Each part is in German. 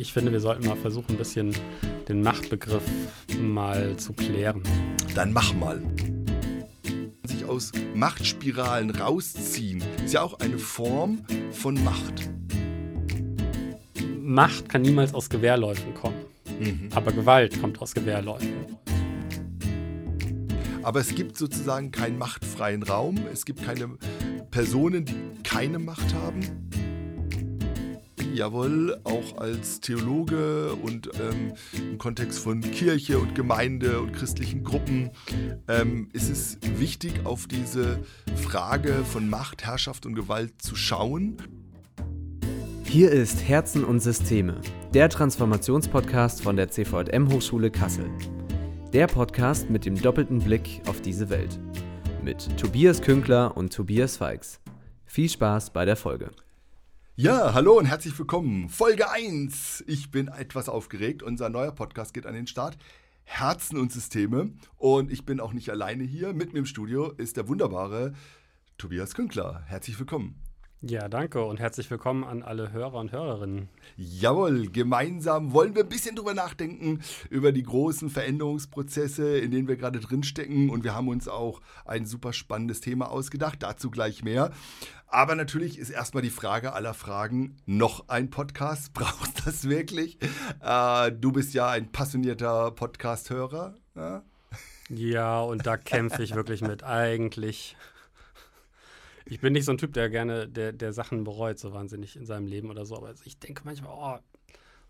ich finde, wir sollten mal versuchen, ein bisschen den Machtbegriff mal zu klären. Dann mach mal. Sich aus Machtspiralen rausziehen, ist ja auch eine Form von Macht. Macht kann niemals aus Gewehrläufen kommen. Mhm. Aber Gewalt kommt aus Gewehrläufen. Aber es gibt sozusagen keinen machtfreien Raum. Es gibt keine Personen, die keine Macht haben jawohl, auch als Theologe und ähm, im Kontext von Kirche und Gemeinde und christlichen Gruppen ähm, ist es wichtig, auf diese Frage von Macht, Herrschaft und Gewalt zu schauen. Hier ist Herzen und Systeme, der Transformationspodcast von der CVM Hochschule Kassel. Der Podcast mit dem doppelten Blick auf diese Welt. Mit Tobias Künkler und Tobias Feix. Viel Spaß bei der Folge. Ja, hallo und herzlich willkommen. Folge 1. Ich bin etwas aufgeregt. Unser neuer Podcast geht an den Start. Herzen und Systeme. Und ich bin auch nicht alleine hier. Mit mir im Studio ist der wunderbare Tobias Künkler. Herzlich willkommen. Ja, danke und herzlich willkommen an alle Hörer und Hörerinnen. Jawohl, gemeinsam wollen wir ein bisschen drüber nachdenken, über die großen Veränderungsprozesse, in denen wir gerade drinstecken. Und wir haben uns auch ein super spannendes Thema ausgedacht, dazu gleich mehr. Aber natürlich ist erstmal die Frage aller Fragen, noch ein Podcast? Braucht das wirklich? Äh, du bist ja ein passionierter Podcast-Hörer. Ja? ja, und da kämpfe ich wirklich mit. Eigentlich ich bin nicht so ein Typ, der gerne, der, der Sachen bereut, so wahnsinnig in seinem Leben oder so. Aber ich denke manchmal, oh,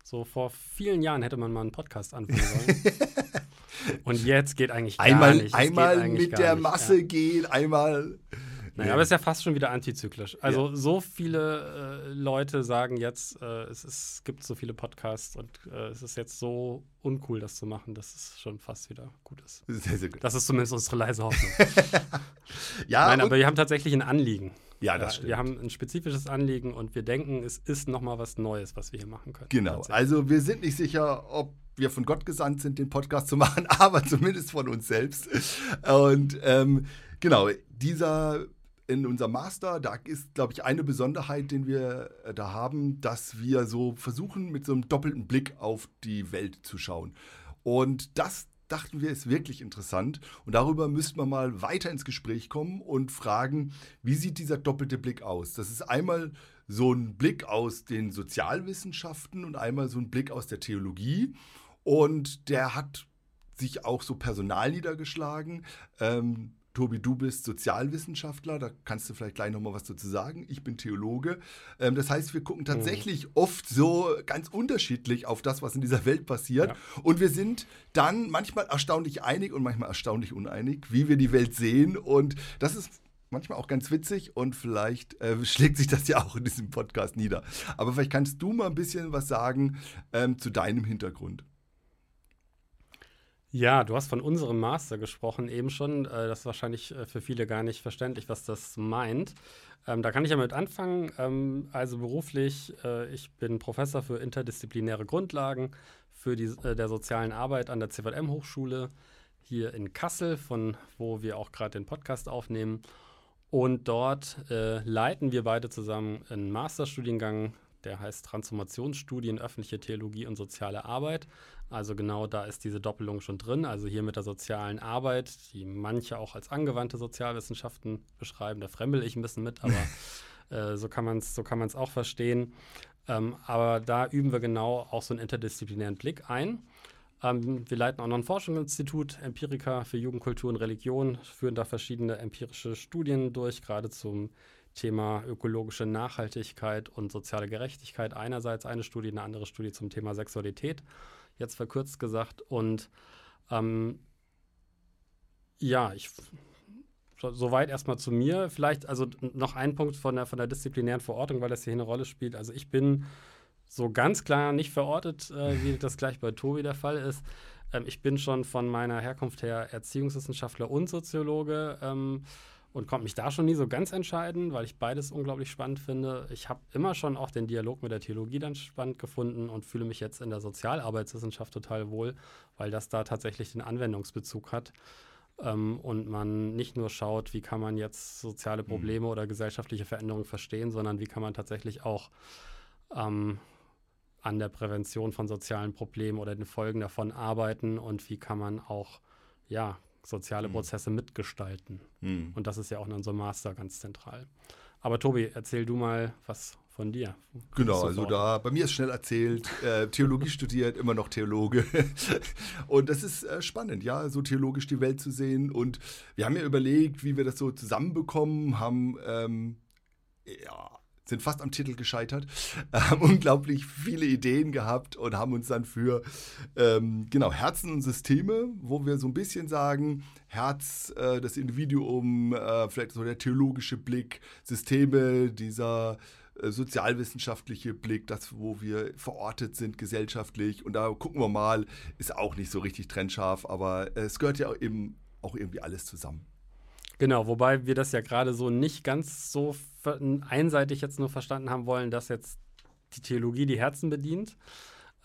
so vor vielen Jahren hätte man mal einen Podcast anfangen sollen. Und jetzt geht eigentlich gar einmal, nicht. einmal mit der nicht, Masse ja. gehen, einmal naja, aber es ist ja fast schon wieder antizyklisch. Also ja. so viele äh, Leute sagen jetzt, äh, es, ist, gibt so viele Podcasts und äh, es ist jetzt so uncool, das zu machen, dass es schon fast wieder gut ist. Sehr, sehr gut. Das ist zumindest unsere leise Hoffnung. ja, Nein, aber wir haben tatsächlich ein Anliegen. Ja, das stimmt. Wir haben ein spezifisches Anliegen und wir denken, es ist nochmal was Neues, was wir hier machen können. Genau. Also wir sind nicht sicher, ob wir von Gott gesandt sind, den Podcast zu machen, aber zumindest von uns selbst. Und ähm, genau, dieser in unserem Master, da ist, glaube ich, eine Besonderheit, den wir äh, da haben, dass wir so versuchen, mit so einem doppelten Blick auf die Welt zu schauen. Und das dachten wir, ist wirklich interessant. Und darüber müssten wir mal weiter ins Gespräch kommen und fragen, wie sieht dieser doppelte Blick aus? Das ist einmal so ein Blick aus den Sozialwissenschaften und einmal so ein Blick aus der Theologie. Und der hat sich auch so personal niedergeschlagen. Ähm, Tobi, du bist Sozialwissenschaftler, da kannst du vielleicht gleich nochmal was dazu sagen. Ich bin Theologe. Ähm, das heißt, wir gucken tatsächlich mhm. oft so ganz unterschiedlich auf das, was in dieser Welt passiert. Ja. Und wir sind dann manchmal erstaunlich einig und manchmal erstaunlich uneinig, wie wir die Welt sehen. Und das ist manchmal auch ganz witzig und vielleicht äh, schlägt sich das ja auch in diesem Podcast nieder. Aber vielleicht kannst du mal ein bisschen was sagen ähm, zu deinem Hintergrund. Ja, du hast von unserem Master gesprochen eben schon. Äh, das ist wahrscheinlich äh, für viele gar nicht verständlich, was das meint. Ähm, da kann ich ja mit anfangen. Ähm, also beruflich, äh, ich bin Professor für interdisziplinäre Grundlagen für die, äh, der sozialen Arbeit an der CVM-Hochschule hier in Kassel, von wo wir auch gerade den Podcast aufnehmen. Und dort äh, leiten wir beide zusammen einen Masterstudiengang der heißt Transformationsstudien, öffentliche Theologie und soziale Arbeit. Also genau da ist diese Doppelung schon drin. Also hier mit der sozialen Arbeit, die manche auch als angewandte Sozialwissenschaften beschreiben. Da fremdel ich ein bisschen mit, aber äh, so kann man es so auch verstehen. Ähm, aber da üben wir genau auch so einen interdisziplinären Blick ein. Ähm, wir leiten auch noch ein Forschungsinstitut, Empirica für Jugendkultur und Religion, führen da verschiedene empirische Studien durch, gerade zum Thema ökologische Nachhaltigkeit und soziale Gerechtigkeit einerseits eine Studie, eine andere Studie zum Thema Sexualität, jetzt verkürzt gesagt. Und ähm, ja, ich soweit erstmal zu mir. Vielleicht also noch ein Punkt von der, von der disziplinären Verortung, weil das hier eine Rolle spielt. Also ich bin so ganz klar nicht verortet, äh, wie das gleich bei Tobi der Fall ist. Ähm, ich bin schon von meiner Herkunft her Erziehungswissenschaftler und Soziologe. Ähm, und konnte mich da schon nie so ganz entscheiden, weil ich beides unglaublich spannend finde. Ich habe immer schon auch den Dialog mit der Theologie dann spannend gefunden und fühle mich jetzt in der Sozialarbeitswissenschaft total wohl, weil das da tatsächlich den Anwendungsbezug hat. Ähm, und man nicht nur schaut, wie kann man jetzt soziale mhm. Probleme mhm. oder gesellschaftliche Veränderungen verstehen, sondern wie kann man tatsächlich auch ähm, an der Prävention von sozialen Problemen oder den Folgen davon arbeiten und wie kann man auch ja, soziale mhm. Prozesse mitgestalten. Mhm. Und das ist ja auch in unserem Master ganz zentral. Aber Tobi, erzähl du mal was von dir. Genau, also da, bei mir ist schnell erzählt, äh, Theologie studiert, immer noch Theologe. und das ist äh, spannend, ja, so theologisch die Welt zu sehen. Und wir haben ja überlegt, wie wir das so zusammenbekommen, haben ähm, ja, sind fast am Titel gescheitert, haben unglaublich viele Ideen gehabt und haben uns dann für ähm, genau Herzen und Systeme, wo wir so ein bisschen sagen, Herz, äh, das Individuum, äh, vielleicht so der theologische Blick, Systeme, dieser äh, sozialwissenschaftliche Blick, das, wo wir verortet sind gesellschaftlich. Und da gucken wir mal, ist auch nicht so richtig trennscharf, aber es gehört ja eben auch irgendwie alles zusammen. Genau, wobei wir das ja gerade so nicht ganz so einseitig jetzt nur verstanden haben wollen, dass jetzt die Theologie die Herzen bedient,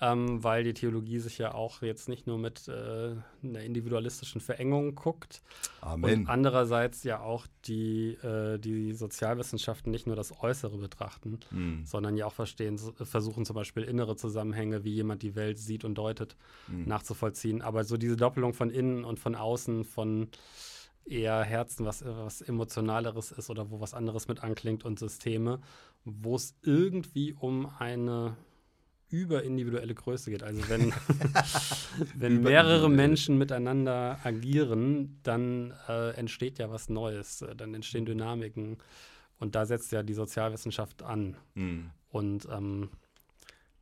ähm, weil die Theologie sich ja auch jetzt nicht nur mit äh, einer individualistischen Verengung guckt. Amen. Und andererseits ja auch die, äh, die Sozialwissenschaften nicht nur das Äußere betrachten, mhm. sondern ja auch verstehen, versuchen zum Beispiel innere Zusammenhänge, wie jemand die Welt sieht und deutet, mhm. nachzuvollziehen. Aber so diese Doppelung von innen und von außen, von eher Herzen, was, was Emotionaleres ist oder wo was anderes mit anklingt und Systeme, wo es irgendwie um eine überindividuelle Größe geht. Also wenn, wenn mehrere Menschen miteinander agieren, dann äh, entsteht ja was Neues, dann entstehen Dynamiken. Und da setzt ja die Sozialwissenschaft an. Mhm. Und ähm,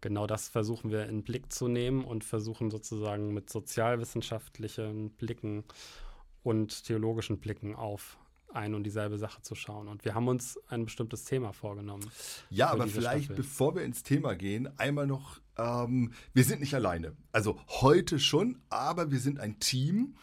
genau das versuchen wir in Blick zu nehmen und versuchen sozusagen mit sozialwissenschaftlichen Blicken und theologischen Blicken auf ein und dieselbe Sache zu schauen. Und wir haben uns ein bestimmtes Thema vorgenommen. Ja, aber vielleicht, Staffel. bevor wir ins Thema gehen, einmal noch, ähm, wir sind nicht alleine. Also heute schon, aber wir sind ein Team.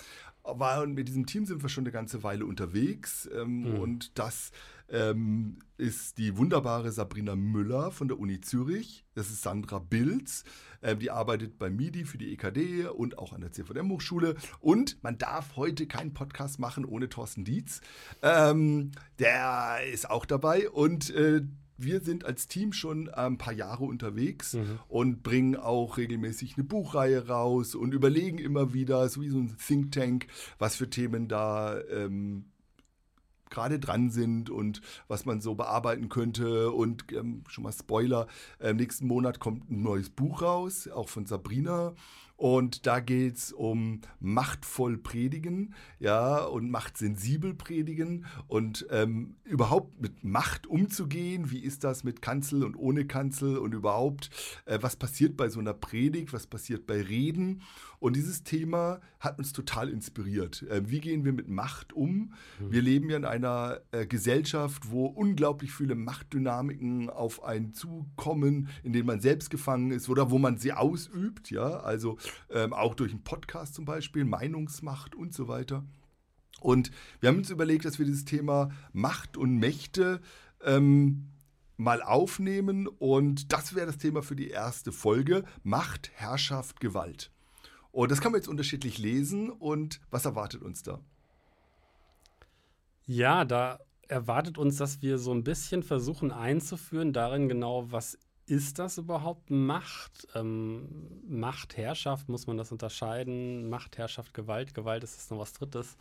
Weil mit diesem Team sind wir schon eine ganze Weile unterwegs. Ähm, mhm. Und das ähm, ist die wunderbare Sabrina Müller von der Uni Zürich. Das ist Sandra Bilz. Ähm, die arbeitet bei MIDI für die EKD und auch an der CVM-Hochschule. Und man darf heute keinen Podcast machen ohne Thorsten Dietz. Ähm, der ist auch dabei. Und äh, wir sind als Team schon ein paar Jahre unterwegs mhm. und bringen auch regelmäßig eine Buchreihe raus und überlegen immer wieder, so wie so ein Think Tank, was für Themen da ähm, gerade dran sind und was man so bearbeiten könnte. Und ähm, schon mal Spoiler, äh, nächsten Monat kommt ein neues Buch raus, auch von Sabrina. Und da geht es um machtvoll predigen, ja, und machtsensibel predigen und ähm, überhaupt mit Macht umzugehen. Wie ist das mit Kanzel und ohne Kanzel und überhaupt, äh, was passiert bei so einer Predigt, was passiert bei Reden? Und dieses Thema hat uns total inspiriert. Äh, wie gehen wir mit Macht um? Mhm. Wir leben ja in einer äh, Gesellschaft, wo unglaublich viele Machtdynamiken auf einen zukommen, in denen man selbst gefangen ist oder wo man sie ausübt. Ja, also ähm, auch durch einen Podcast zum Beispiel, Meinungsmacht und so weiter. Und wir haben uns überlegt, dass wir dieses Thema Macht und Mächte ähm, mal aufnehmen. Und das wäre das Thema für die erste Folge: Macht, Herrschaft, Gewalt. Und das kann man jetzt unterschiedlich lesen. Und was erwartet uns da? Ja, da erwartet uns, dass wir so ein bisschen versuchen einzuführen darin genau, was ist das überhaupt Macht? Ähm, Macht, Herrschaft, muss man das unterscheiden? Macht, Herrschaft, Gewalt. Gewalt ist jetzt noch was Drittes.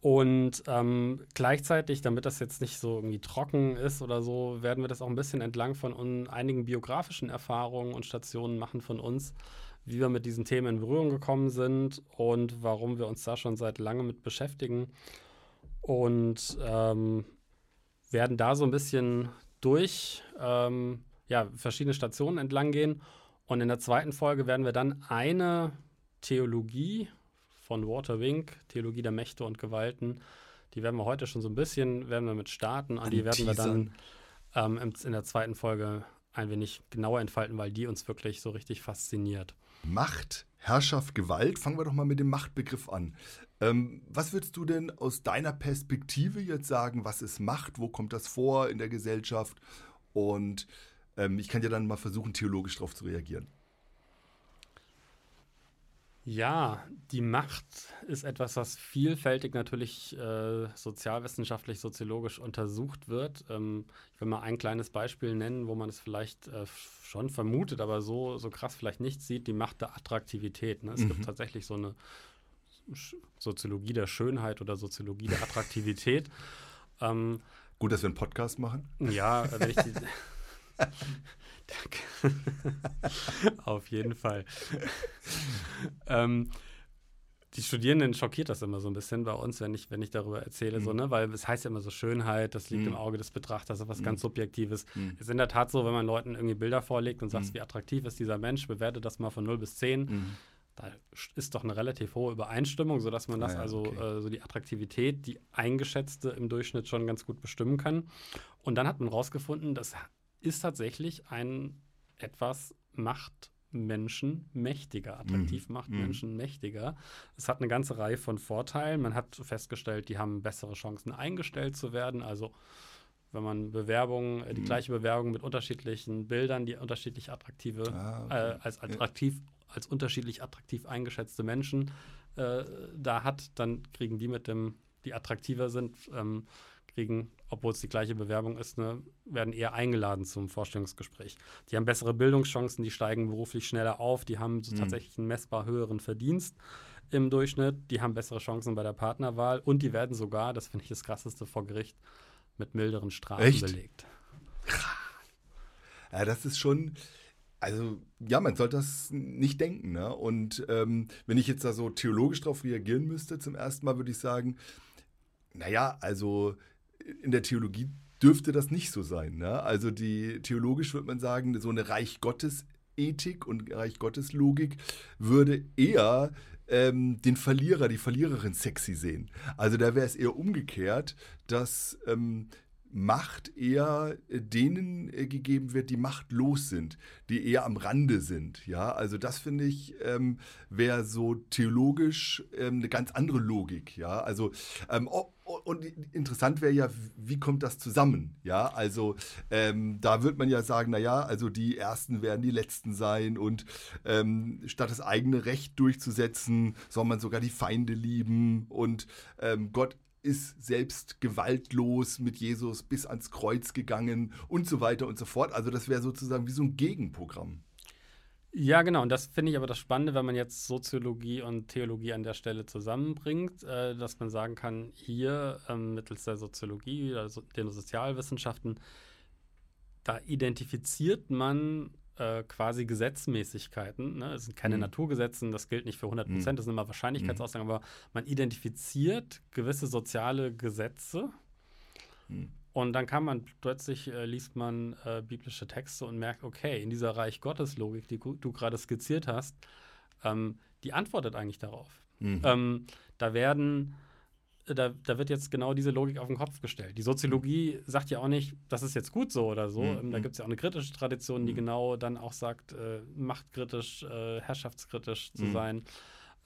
Und ähm, gleichzeitig, damit das jetzt nicht so irgendwie trocken ist oder so, werden wir das auch ein bisschen entlang von einigen biografischen Erfahrungen und Stationen machen von uns wie wir mit diesen Themen in Berührung gekommen sind und warum wir uns da schon seit langem mit beschäftigen. Und ähm, werden da so ein bisschen durch ähm, ja, verschiedene Stationen entlang gehen. Und in der zweiten Folge werden wir dann eine Theologie von Walter Wink, Theologie der Mächte und Gewalten, die werden wir heute schon so ein bisschen, werden wir mit starten. Und die werden wir dann ähm, in der zweiten Folge ein wenig genauer entfalten, weil die uns wirklich so richtig fasziniert. Macht, Herrschaft, Gewalt. Fangen wir doch mal mit dem Machtbegriff an. Ähm, was würdest du denn aus deiner Perspektive jetzt sagen, was ist Macht? Wo kommt das vor in der Gesellschaft? Und ähm, ich kann ja dann mal versuchen, theologisch darauf zu reagieren. Ja, die Macht ist etwas, was vielfältig natürlich äh, sozialwissenschaftlich, soziologisch untersucht wird. Ähm, ich will mal ein kleines Beispiel nennen, wo man es vielleicht äh, schon vermutet, aber so, so krass vielleicht nicht sieht, die Macht der Attraktivität. Ne? Es mhm. gibt tatsächlich so eine Soziologie der Schönheit oder Soziologie der Attraktivität. ähm, Gut, dass wir einen Podcast machen. Ja, wenn ich die. Auf jeden Fall. ähm, die Studierenden schockiert das immer so ein bisschen bei uns, wenn ich, wenn ich darüber erzähle, mhm. so, ne? weil es heißt ja immer so Schönheit, das liegt mhm. im Auge des Betrachters, das ist was mhm. ganz Subjektives. Mhm. Es ist in der Tat so, wenn man Leuten irgendwie Bilder vorlegt und sagt, mhm. wie attraktiv ist dieser Mensch, bewerte das mal von 0 bis 10, mhm. da ist doch eine relativ hohe Übereinstimmung, sodass man das ah, ja, also, okay. äh, so die Attraktivität, die eingeschätzte im Durchschnitt schon ganz gut bestimmen kann. Und dann hat man rausgefunden, das ist tatsächlich ein etwas macht Menschen mächtiger, attraktiv mhm. macht mhm. Menschen mächtiger. Es hat eine ganze Reihe von Vorteilen. Man hat festgestellt, die haben bessere Chancen eingestellt zu werden. Also wenn man Bewerbungen, äh, die mhm. gleiche Bewerbung mit unterschiedlichen Bildern, die unterschiedlich attraktive, ah, okay. äh, als attraktiv, als unterschiedlich attraktiv eingeschätzte Menschen äh, da hat, dann kriegen die mit dem, die attraktiver sind, ähm, kriegen, obwohl es die gleiche Bewerbung ist, ne, werden eher eingeladen zum Vorstellungsgespräch. Die haben bessere Bildungschancen, die steigen beruflich schneller auf, die haben so mhm. tatsächlich einen messbar höheren Verdienst im Durchschnitt, die haben bessere Chancen bei der Partnerwahl und die werden sogar, das finde ich das krasseste vor Gericht, mit milderen Strafen Echt? belegt. Ja, das ist schon, also ja, man sollte das nicht denken. Ne? Und ähm, wenn ich jetzt da so theologisch drauf reagieren müsste, zum ersten Mal würde ich sagen, naja, also in der Theologie dürfte das nicht so sein. Ne? Also die theologisch würde man sagen, so eine Reich Gottes Ethik und Reich Gottes Logik würde eher ähm, den Verlierer, die Verliererin sexy sehen. Also da wäre es eher umgekehrt, dass ähm, Macht eher äh, denen äh, gegeben wird, die machtlos sind, die eher am Rande sind. Ja, also das finde ich ähm, wäre so theologisch ähm, eine ganz andere Logik. Ja, also ähm, oh, und interessant wäre ja, wie kommt das zusammen? Ja, also ähm, da wird man ja sagen, naja, also die Ersten werden die Letzten sein und ähm, statt das eigene Recht durchzusetzen, soll man sogar die Feinde lieben und ähm, Gott ist selbst gewaltlos mit Jesus bis ans Kreuz gegangen und so weiter und so fort. Also das wäre sozusagen wie so ein Gegenprogramm. Ja, genau. Und das finde ich aber das Spannende, wenn man jetzt Soziologie und Theologie an der Stelle zusammenbringt, äh, dass man sagen kann, hier ähm, mittels der Soziologie, also den Sozialwissenschaften, da identifiziert man äh, quasi Gesetzmäßigkeiten. Ne? Es sind keine mhm. Naturgesetze, das gilt nicht für 100 Prozent, mhm. das sind immer Wahrscheinlichkeitsaussagen, mhm. aber man identifiziert gewisse soziale Gesetze. Mhm. Und dann kann man plötzlich äh, liest man äh, biblische Texte und merkt, okay, in dieser Reich Gottes Logik, die du gerade skizziert hast, ähm, die antwortet eigentlich darauf. Mhm. Ähm, da werden da, da, wird jetzt genau diese Logik auf den Kopf gestellt. Die Soziologie sagt ja auch nicht, das ist jetzt gut so oder so. Mhm. Da gibt es ja auch eine kritische Tradition, die mhm. genau dann auch sagt, äh, machtkritisch, äh, herrschaftskritisch zu mhm. sein.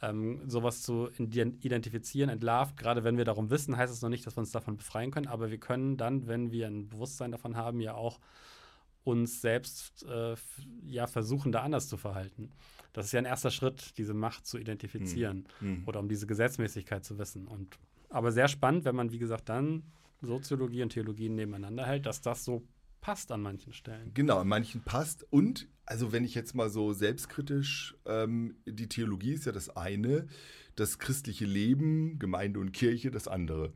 Ähm, sowas zu identifizieren, entlarvt. Gerade wenn wir darum wissen, heißt es noch nicht, dass wir uns davon befreien können, aber wir können dann, wenn wir ein Bewusstsein davon haben, ja auch uns selbst äh, ja versuchen, da anders zu verhalten. Das ist ja ein erster Schritt, diese Macht zu identifizieren mhm. mhm. oder um diese Gesetzmäßigkeit zu wissen. Und aber sehr spannend, wenn man, wie gesagt, dann Soziologie und Theologie nebeneinander hält, dass das so passt an manchen Stellen. Genau, an manchen passt. Und, also wenn ich jetzt mal so selbstkritisch, ähm, die Theologie ist ja das eine, das christliche Leben, Gemeinde und Kirche das andere.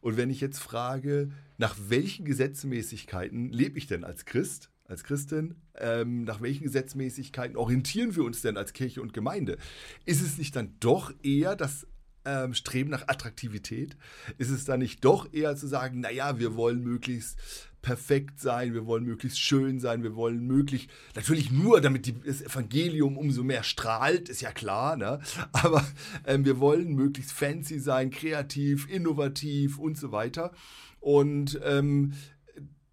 Und wenn ich jetzt frage, nach welchen Gesetzmäßigkeiten lebe ich denn als Christ, als Christin, ähm, nach welchen Gesetzmäßigkeiten orientieren wir uns denn als Kirche und Gemeinde? Ist es nicht dann doch eher das ähm, Streben nach Attraktivität? Ist es da nicht doch eher zu sagen, naja, wir wollen möglichst perfekt sein, wir wollen möglichst schön sein, wir wollen möglichst, natürlich nur, damit die, das Evangelium umso mehr strahlt, ist ja klar, ne? aber ähm, wir wollen möglichst fancy sein, kreativ, innovativ und so weiter. Und ähm,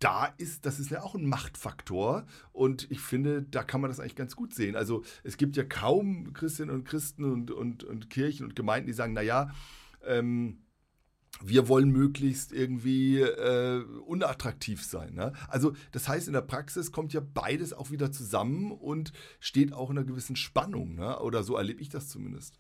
da ist, das ist ja auch ein Machtfaktor und ich finde, da kann man das eigentlich ganz gut sehen. Also es gibt ja kaum Christinnen und Christen und, und, und Kirchen und Gemeinden, die sagen, naja, ähm, wir wollen möglichst irgendwie äh, unattraktiv sein. Ne? Also das heißt, in der Praxis kommt ja beides auch wieder zusammen und steht auch in einer gewissen Spannung. Ne? Oder so erlebe ich das zumindest.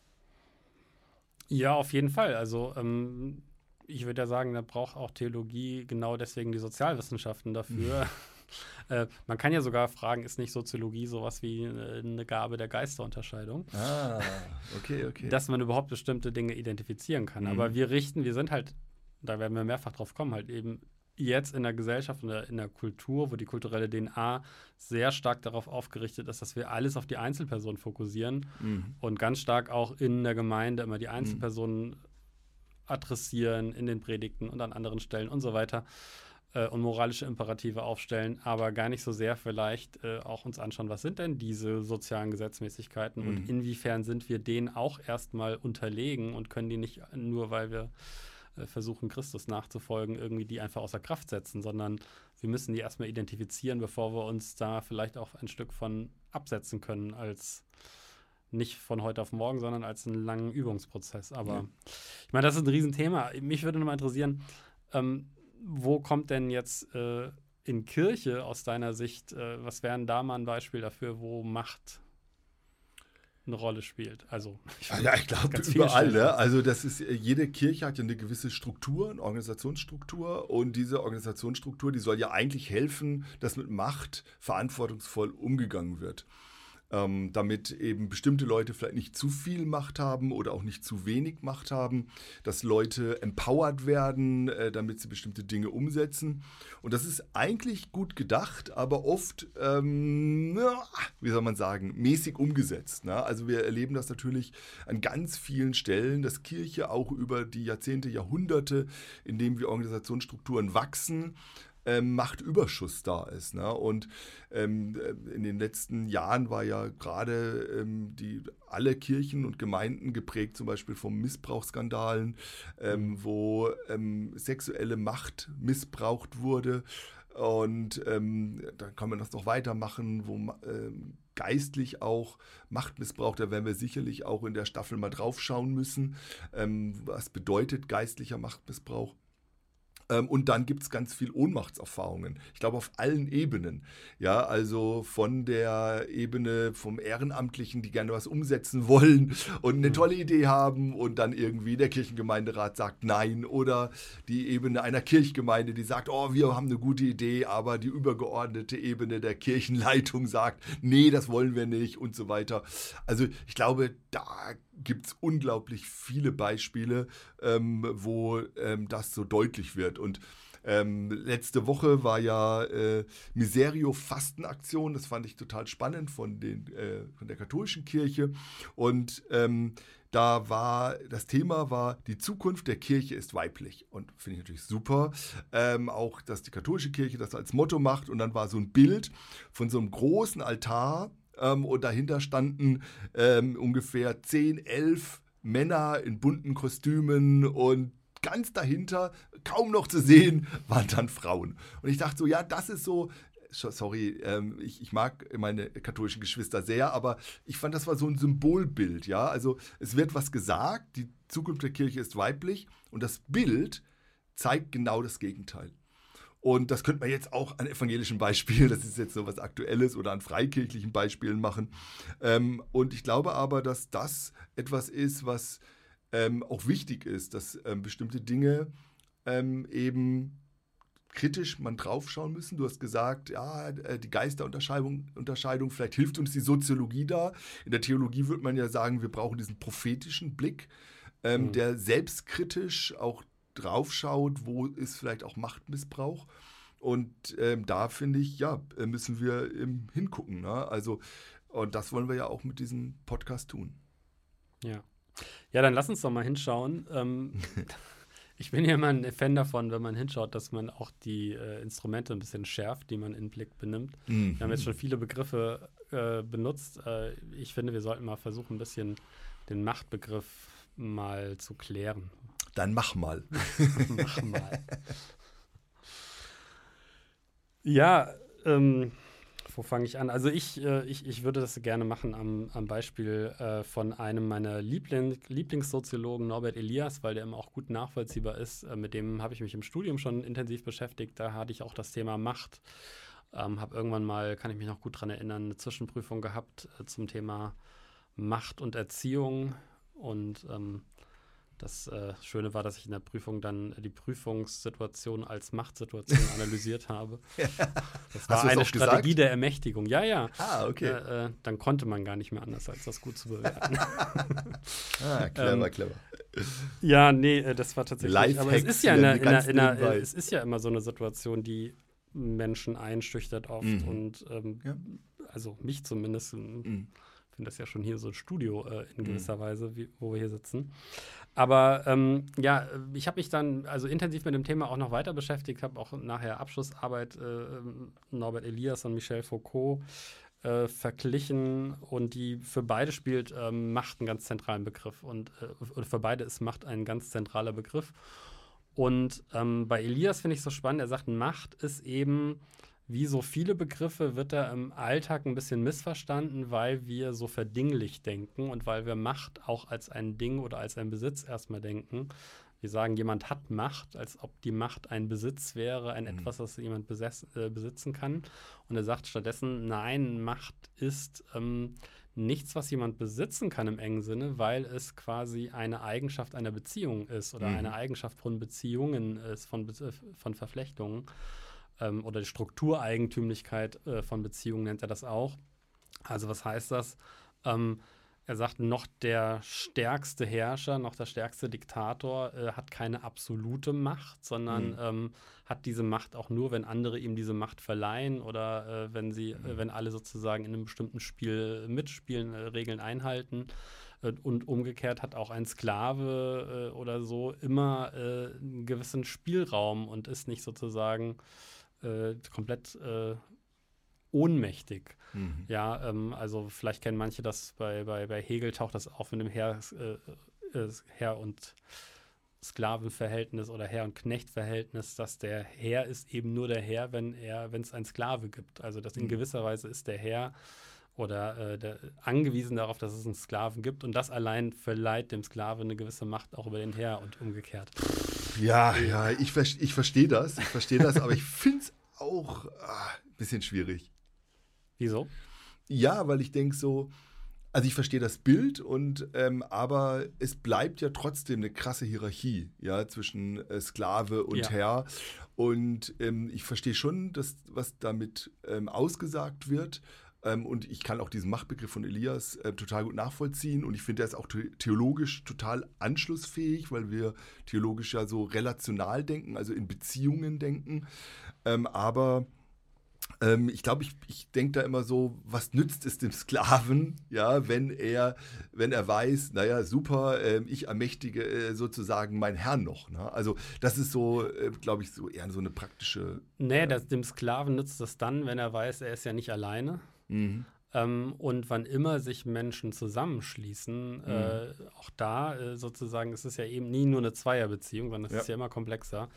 Ja, auf jeden Fall. Also ähm, ich würde ja sagen, da braucht auch Theologie genau deswegen die Sozialwissenschaften dafür. Mhm. äh, man kann ja sogar fragen, ist nicht Soziologie sowas wie eine Gabe der Geisterunterscheidung? Ah, okay, okay. Dass man überhaupt bestimmte Dinge identifizieren kann. Mhm. Aber wir richten, wir sind halt, da werden wir mehrfach drauf kommen, halt eben jetzt in der Gesellschaft, in der, in der Kultur, wo die kulturelle DNA sehr stark darauf aufgerichtet ist, dass wir alles auf die Einzelperson fokussieren mhm. und ganz stark auch in der Gemeinde immer die mhm. Einzelpersonen mhm adressieren in den Predigten und an anderen Stellen und so weiter äh, und moralische Imperative aufstellen, aber gar nicht so sehr vielleicht äh, auch uns anschauen, was sind denn diese sozialen Gesetzmäßigkeiten mhm. und inwiefern sind wir denen auch erstmal unterlegen und können die nicht nur, weil wir äh, versuchen, Christus nachzufolgen, irgendwie die einfach außer Kraft setzen, sondern wir müssen die erstmal identifizieren, bevor wir uns da vielleicht auch ein Stück von absetzen können als nicht von heute auf morgen, sondern als einen langen Übungsprozess. Aber ja. ich meine, das ist ein Riesenthema. Mich würde nochmal interessieren, ähm, wo kommt denn jetzt äh, in Kirche aus deiner Sicht, äh, was wäre da mal ein Beispiel dafür, wo Macht eine Rolle spielt. Also ich, ja, ich glaube überall. Ne? Also das ist jede Kirche hat ja eine gewisse Struktur, eine Organisationsstruktur und diese Organisationsstruktur, die soll ja eigentlich helfen, dass mit Macht verantwortungsvoll umgegangen wird ähm, damit eben bestimmte Leute vielleicht nicht zu viel Macht haben oder auch nicht zu wenig Macht haben, dass Leute empowered werden, äh, damit sie bestimmte Dinge umsetzen. Und das ist eigentlich gut gedacht, aber oft, ähm, wie soll man sagen, mäßig umgesetzt. Ne? Also wir erleben das natürlich an ganz vielen Stellen, dass Kirche auch über die Jahrzehnte, Jahrhunderte, in dem wir Organisationsstrukturen wachsen, ähm, Machtüberschuss da ist. Ne? Und ähm, äh, in den letzten Jahren war ja gerade ähm, die alle Kirchen und Gemeinden geprägt, zum Beispiel von Missbrauchsskandalen, ähm, mhm. wo ähm, sexuelle Macht missbraucht wurde. Und ähm, dann kann man das noch weitermachen, wo ähm, geistlich auch Machtmissbrauch, da werden wir sicherlich auch in der Staffel mal draufschauen müssen. Ähm, was bedeutet geistlicher Machtmissbrauch? Ähm, und dann gibt es ganz viel Ohnmachtserfahrungen. Ich glaube, auf allen Ebenen. Ja, also von der Ebene vom Ehrenamtlichen, die gerne was umsetzen wollen und eine mhm. tolle Idee haben und dann irgendwie der Kirchengemeinderat sagt Nein oder die Ebene einer Kirchgemeinde, die sagt, oh, wir haben eine gute Idee, aber die übergeordnete Ebene der Kirchenleitung sagt, nee, das wollen wir nicht und so weiter. Also ich glaube, da gibt es unglaublich viele Beispiele, ähm, wo ähm, das so deutlich wird. Und ähm, letzte Woche war ja äh, Miserio Fastenaktion, das fand ich total spannend von, den, äh, von der katholischen Kirche. Und ähm, da war das Thema war die Zukunft der Kirche ist weiblich und finde ich natürlich super ähm, auch dass die katholische Kirche das als Motto macht und dann war so ein Bild von so einem großen Altar ähm, und dahinter standen ähm, ungefähr 10, 11 Männer in bunten Kostümen und ganz dahinter, kaum noch zu sehen, waren dann Frauen. Und ich dachte so, ja, das ist so, sorry, ähm, ich, ich, mag meine katholischen Geschwister sehr, aber ich fand, das war so ein Symbolbild, ja. Also es wird was gesagt, die Zukunft der Kirche ist weiblich und das Bild zeigt genau das Gegenteil. Und das könnte man jetzt auch an evangelischen Beispielen, das ist jetzt so was Aktuelles, oder an freikirchlichen Beispielen machen. Ähm, und ich glaube aber, dass das etwas ist, was ähm, auch wichtig ist, dass ähm, bestimmte Dinge ähm, eben kritisch man draufschauen müssen. Du hast gesagt, ja, äh, die Geisterunterscheidung, Unterscheidung, vielleicht hilft uns die Soziologie da. In der Theologie würde man ja sagen, wir brauchen diesen prophetischen Blick, ähm, mhm. der selbstkritisch auch draufschaut, wo ist vielleicht auch Machtmissbrauch. Und ähm, da finde ich, ja, äh, müssen wir ähm, hingucken. Ne? Also, und das wollen wir ja auch mit diesem Podcast tun. Ja. Ja, dann lass uns doch mal hinschauen. Ähm, ich bin ja immer ein Fan davon, wenn man hinschaut, dass man auch die äh, Instrumente ein bisschen schärft, die man in Blick benimmt. Mhm. Wir haben jetzt schon viele Begriffe äh, benutzt. Äh, ich finde, wir sollten mal versuchen, ein bisschen den Machtbegriff mal zu klären. Dann mach mal. mach mal. Ja, ähm, wo fange ich an? Also ich, äh, ich, ich würde das gerne machen am, am Beispiel äh, von einem meiner Liebling, Lieblingssoziologen, Norbert Elias, weil der immer auch gut nachvollziehbar ist. Äh, mit dem habe ich mich im Studium schon intensiv beschäftigt. Da hatte ich auch das Thema Macht. Ähm, habe irgendwann mal, kann ich mich noch gut daran erinnern, eine Zwischenprüfung gehabt äh, zum Thema Macht und Erziehung. Und ähm, das äh, Schöne war, dass ich in der Prüfung dann die Prüfungssituation als Machtsituation analysiert habe. Das war eine Strategie gesagt? der Ermächtigung. Ja, ja. Ah, okay. Äh, äh, dann konnte man gar nicht mehr anders, als das gut zu bewerten. ah, clever, ähm, clever. Ja, nee, äh, das war tatsächlich. aber es ist ja in in in es ist ja immer so eine Situation, die Menschen einschüchtert oft mhm. und ähm, ja. also mich zumindest. Mhm finde das ja schon hier so ein Studio äh, in mhm. gewisser mhm. Weise, wie, wo wir hier sitzen. Aber ähm, ja, ich habe mich dann also intensiv mit dem Thema auch noch weiter beschäftigt, habe auch nachher Abschlussarbeit äh, Norbert Elias und Michel Foucault äh, verglichen und die für beide spielt ähm, Macht einen ganz zentralen Begriff und äh, für beide ist Macht ein ganz zentraler Begriff. Und ähm, bei Elias finde ich so spannend, er sagt, Macht ist eben wie so viele Begriffe wird er im Alltag ein bisschen missverstanden, weil wir so verdinglich denken und weil wir Macht auch als ein Ding oder als ein Besitz erstmal denken. Wir sagen, jemand hat Macht, als ob die Macht ein Besitz wäre, ein mhm. etwas, das jemand besessen, äh, besitzen kann. Und er sagt stattdessen, nein, Macht ist ähm, nichts, was jemand besitzen kann im engen Sinne, weil es quasi eine Eigenschaft einer Beziehung ist oder mhm. eine Eigenschaft von Beziehungen ist, von, äh, von Verflechtungen ähm, oder die Struktureigentümlichkeit äh, von Beziehungen nennt er das auch. Also was heißt das? Ähm, er sagt, noch der stärkste Herrscher, noch der stärkste Diktator äh, hat keine absolute Macht, sondern mhm. ähm, hat diese Macht auch nur, wenn andere ihm diese Macht verleihen oder äh, wenn sie, äh, mhm. äh, wenn alle sozusagen in einem bestimmten Spiel mitspielen, äh, Regeln einhalten. Äh, und umgekehrt hat auch ein Sklave oder so immer einen gewissen Spielraum und ist nicht sozusagen äh, komplett äh, ohnmächtig. Mhm. Ja, ähm, also vielleicht kennen manche das bei, bei, bei Hegel taucht das auf mit dem Herr, äh, äh, Herr und Sklavenverhältnis oder Herr- und Knechtverhältnis, dass der Herr ist eben nur der Herr, wenn er, wenn es einen Sklave gibt. Also dass in mhm. gewisser Weise ist der Herr oder äh, der, angewiesen darauf, dass es einen Sklaven gibt und das allein verleiht dem Sklaven eine gewisse Macht auch über den Herr und umgekehrt. Ja, ja, ich, ich verstehe das, ich verstehe das, aber ich finde es auch ah, ein bisschen schwierig. Wieso? Ja, weil ich denke so, also ich verstehe das Bild und ähm, aber es bleibt ja trotzdem eine krasse Hierarchie, ja, zwischen äh, Sklave und ja. Herr. Und ähm, ich verstehe schon, dass, was damit ähm, ausgesagt wird. Ähm, und ich kann auch diesen Machtbegriff von Elias äh, total gut nachvollziehen. Und ich finde, er ist auch theologisch total anschlussfähig, weil wir theologisch ja so relational denken, also in Beziehungen denken. Ähm, aber ähm, ich glaube, ich, ich denke da immer so, was nützt es dem Sklaven, ja, wenn er, wenn er weiß, naja, super, äh, ich ermächtige äh, sozusagen meinen Herrn noch. Ne? Also das ist so, äh, glaube ich, so eher so eine praktische. Nee, das, dem Sklaven nützt das dann, wenn er weiß, er ist ja nicht alleine. Mhm. Ähm, und wann immer sich Menschen zusammenschließen, mhm. äh, auch da äh, sozusagen ist es ja eben nie nur eine Zweierbeziehung, sondern es ja. ist ja immer komplexer,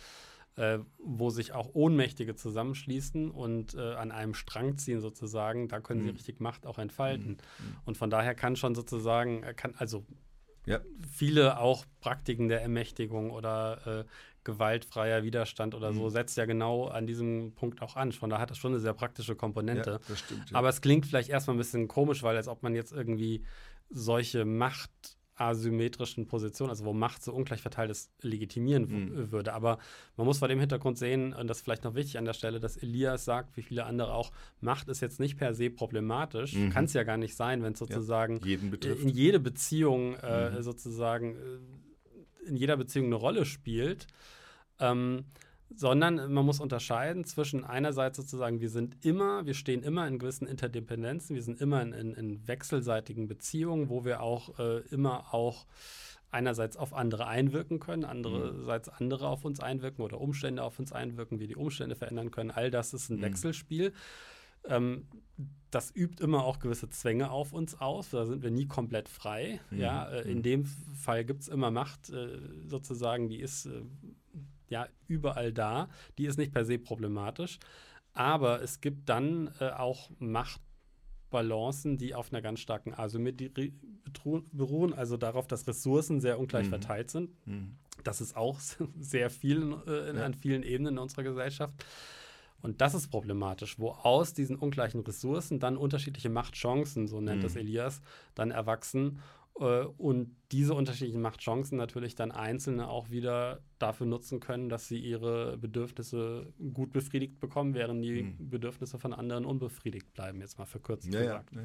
äh, wo sich auch Ohnmächtige zusammenschließen und äh, an einem Strang ziehen sozusagen, da können mhm. sie richtig Macht auch entfalten. Mhm. mhm. Und von daher kann schon sozusagen, kann also ja. viele auch Praktiken der Ermächtigung oder äh, gewaltfreier Widerstand oder so, mhm. setzt ja genau an diesem Punkt auch an. Von da hat das schon eine sehr praktische Komponente. Ja, das stimmt, ja. Aber es klingt vielleicht erstmal ein bisschen komisch, weil als ob man jetzt irgendwie solche Macht asymmetrischen Positionen, also wo Macht so ungleich verteilt ist, legitimieren mhm. würde. Aber man muss vor dem Hintergrund sehen, und das ist vielleicht noch wichtig an der Stelle, dass Elias sagt, wie viele andere auch, Macht ist jetzt nicht per se problematisch. Mhm. Kann es ja gar nicht sein, wenn es sozusagen ja, in jede Beziehung äh, mhm. sozusagen äh, in jeder Beziehung eine Rolle spielt. Ähm, sondern man muss unterscheiden zwischen einerseits sozusagen, wir sind immer, wir stehen immer in gewissen Interdependenzen, wir sind immer in, in, in wechselseitigen Beziehungen, wo wir auch äh, immer auch einerseits auf andere einwirken können, andererseits andere auf uns einwirken oder Umstände auf uns einwirken, wir die Umstände verändern können. All das ist ein mhm. Wechselspiel. Ähm, das übt immer auch gewisse Zwänge auf uns aus. Da sind wir nie komplett frei. Mhm. Ja, äh, in mhm. dem Fall gibt es immer Macht, äh, sozusagen, die ist äh, ja überall da. Die ist nicht per se problematisch. Aber es gibt dann äh, auch Machtbalancen, die auf einer ganz starken Asymmetrie beruhen, also darauf, dass Ressourcen sehr ungleich mhm. verteilt sind. Mhm. Das ist auch sehr viel äh, in, ja. an vielen Ebenen in unserer Gesellschaft. Und das ist problematisch, wo aus diesen ungleichen Ressourcen dann unterschiedliche Machtchancen, so nennt mhm. es Elias, dann erwachsen äh, und diese unterschiedlichen Machtchancen natürlich dann Einzelne auch wieder dafür nutzen können, dass sie ihre Bedürfnisse gut befriedigt bekommen, während die mhm. Bedürfnisse von anderen unbefriedigt bleiben, jetzt mal verkürzt ja, gesagt. Ja,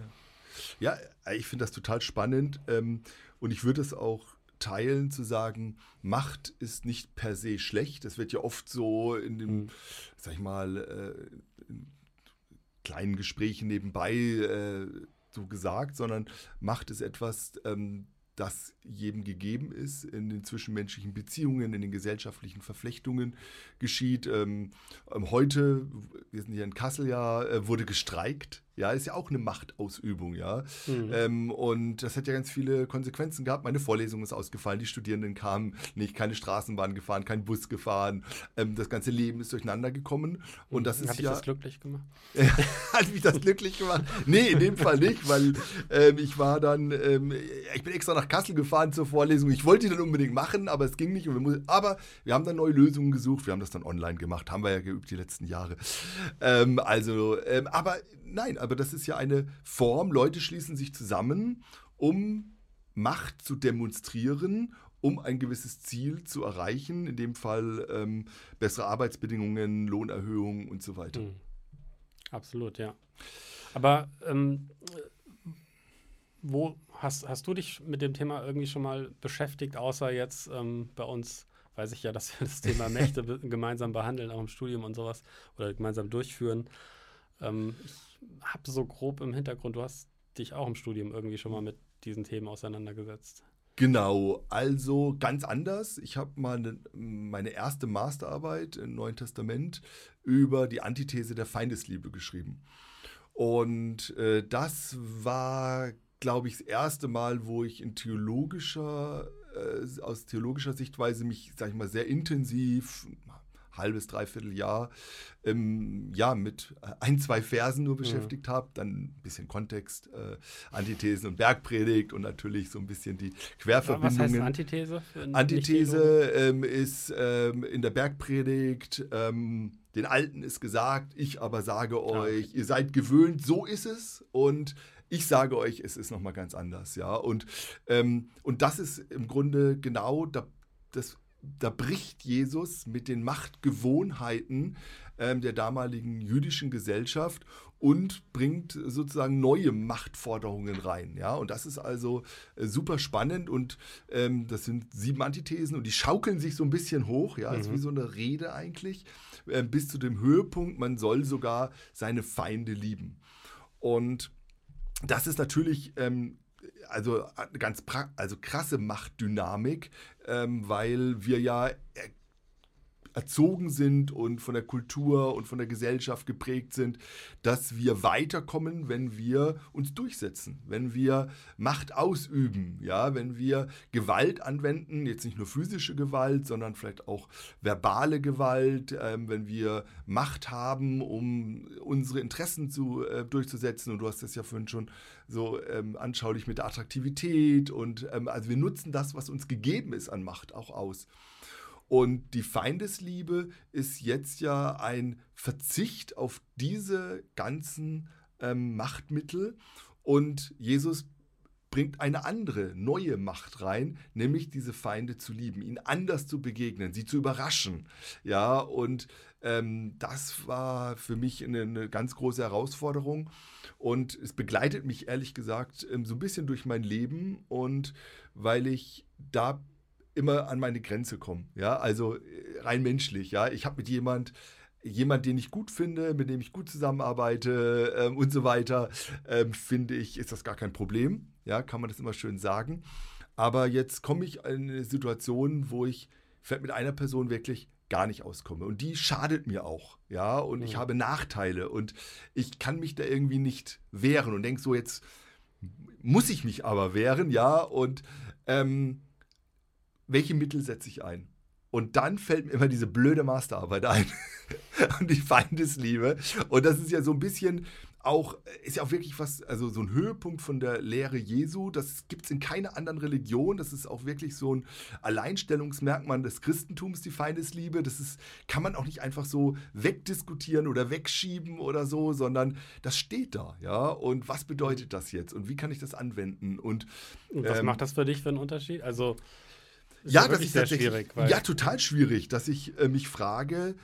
ja. ja ich finde das total spannend ähm, und ich würde es auch teilen, zu sagen, Macht ist nicht per se schlecht. Das wird ja oft so in dem, mhm. sag ich mal, äh, kleinen Gesprächen nebenbei äh, so gesagt, sondern Macht ist etwas, ähm, das jedem gegeben ist, in den zwischenmenschlichen Beziehungen, in den gesellschaftlichen Verflechtungen geschieht. Ähm, ähm heute, wir sind hier in Kassel ja, äh, wurde gestreikt ja, ist ja auch eine Machtausübung, ja. Mhm. Ähm, und das hat ja ganz viele Konsequenzen gehabt. Meine Vorlesung ist ausgefallen, die Studierenden kamen nicht, keine Straßenbahn gefahren, kein Bus gefahren. Ähm, das ganze Leben ist durcheinander gekommen. Und das ist hat ja. Hat dich das glücklich gemacht? hat mich das glücklich gemacht? Nee, in dem Fall nicht, weil ähm, ich war dann, ähm, ich bin extra nach Kassel gefahren zur Vorlesung. Ich wollte die dann unbedingt machen, aber es ging nicht. Wir mussten, aber wir haben dann neue Lösungen gesucht. Wir haben das dann online gemacht, haben wir ja geübt die letzten Jahre. Ähm, also, ähm, aber nein, aber das ist ja eine Form, Leute schließen sich zusammen, um Macht zu demonstrieren, um ein gewisses Ziel zu erreichen, in dem Fall ähm, bessere Arbeitsbedingungen, Lohnerhöhungen und so weiter. Mhm. Absolut, ja. Aber ähm, wo hast, hast du dich mit dem Thema irgendwie schon mal beschäftigt, außer jetzt ähm, bei uns, weiß ich ja, dass wir das Thema Mächte gemeinsam behandeln, auch im Studium und sowas, oder gemeinsam durchführen. Ähm, ich habe so grob im Hintergrund, du hast dich auch im Studium irgendwie schon mal mit diesen Themen auseinandergesetzt. Genau, also ganz anders. Ich habe mal ne, meine erste Masterarbeit im Neuen Testament über die Antithese der Feindesliebe geschrieben. Und äh, das war, glaube ich, das erste Mal, wo ich in theologischer, äh, aus theologischer Sichtweise mich, sag ich mal, sehr intensiv, halbes, dreiviertel Jahr ähm, ja, mit ein, zwei Versen nur beschäftigt mhm. habe. Dann ein bisschen Kontext, äh, Antithesen und Bergpredigt und natürlich so ein bisschen die Querverbindungen. Was heißt Antithese? Antithese ähm, ist ähm, in der Bergpredigt, ähm, den Alten ist gesagt, ich aber sage ah, euch, ihr seid gewöhnt, so ist es und ich sage euch, es ist nochmal ganz anders, ja. Und, ähm, und das ist im Grunde genau da, das da bricht Jesus mit den Machtgewohnheiten ähm, der damaligen jüdischen Gesellschaft und bringt sozusagen neue Machtforderungen rein. Ja? Und das ist also äh, super spannend und ähm, das sind sieben Antithesen und die schaukeln sich so ein bisschen hoch, ja, mhm. ist wie so eine Rede eigentlich, äh, bis zu dem Höhepunkt, man soll sogar seine Feinde lieben. Und das ist natürlich ähm, also äh, ganz also krasse Machtdynamik, ähm, weil wir ja erzogen sind und von der Kultur und von der Gesellschaft geprägt sind, dass wir weiterkommen, wenn wir uns durchsetzen, wenn wir Macht ausüben, ja, wenn wir Gewalt anwenden, jetzt nicht nur physische Gewalt, sondern vielleicht auch verbale Gewalt, ähm, wenn wir Macht haben, um unsere Interessen zu, äh, durchzusetzen. Und du hast das ja vorhin schon so ähm, anschaulich mit der Attraktivität und ähm, also wir nutzen das, was uns gegeben ist an Macht auch aus. Und die Feindesliebe ist jetzt ja ein Verzicht auf diese ganzen ähm, Machtmittel. Und Jesus bringt eine andere, neue Macht rein, nämlich diese Feinde zu lieben, ihnen anders zu begegnen, sie zu überraschen. Ja, und ähm, das war für mich eine, eine, ganz große Herausforderung. Und es begleitet mich ehrlich gesagt ähm, so ein bisschen durch mein Leben und weil ich da immer an meine Grenze kommen. Ja, also äh, rein menschlich. Ja, ich habe mit jemand jemand, den ich gut finde, mit dem ich gut zusammenarbeite ähm, und so weiter, ähm, finde ich, ist das gar kein Problem. Ja, kann man das immer schön sagen. Aber jetzt komme ich in eine Situation, wo ich vielleicht mit einer Person wirklich gar nicht auskomme. Und die schadet mir auch. Ja, und mhm. ich habe Nachteile und ich kann mich da irgendwie nicht wehren und denke so, jetzt muss ich mich aber wehren, ja, und ähm, welche Mittel setze ich ein? Und dann fällt mir immer diese blöde Masterarbeit ein. und die Feindesliebe. Und das ist ja so ein bisschen auch, ist ja auch wirklich was, also so ein Höhepunkt von der Lehre Jesu. Das gibt es in keiner anderen Religion. Das ist auch wirklich so ein Alleinstellungsmerkmal des Christentums, die Feindesliebe. Das ist, kann man auch nicht einfach so wegdiskutieren oder wegschieben oder so, sondern das steht da, ja. Und was bedeutet das jetzt? Und wie kann ich das anwenden? Und, Und was ähm, macht das für dich für einen Unterschied? Also ja, das ist schwierig. ja, total schwierig, dass ich äh, mich frage,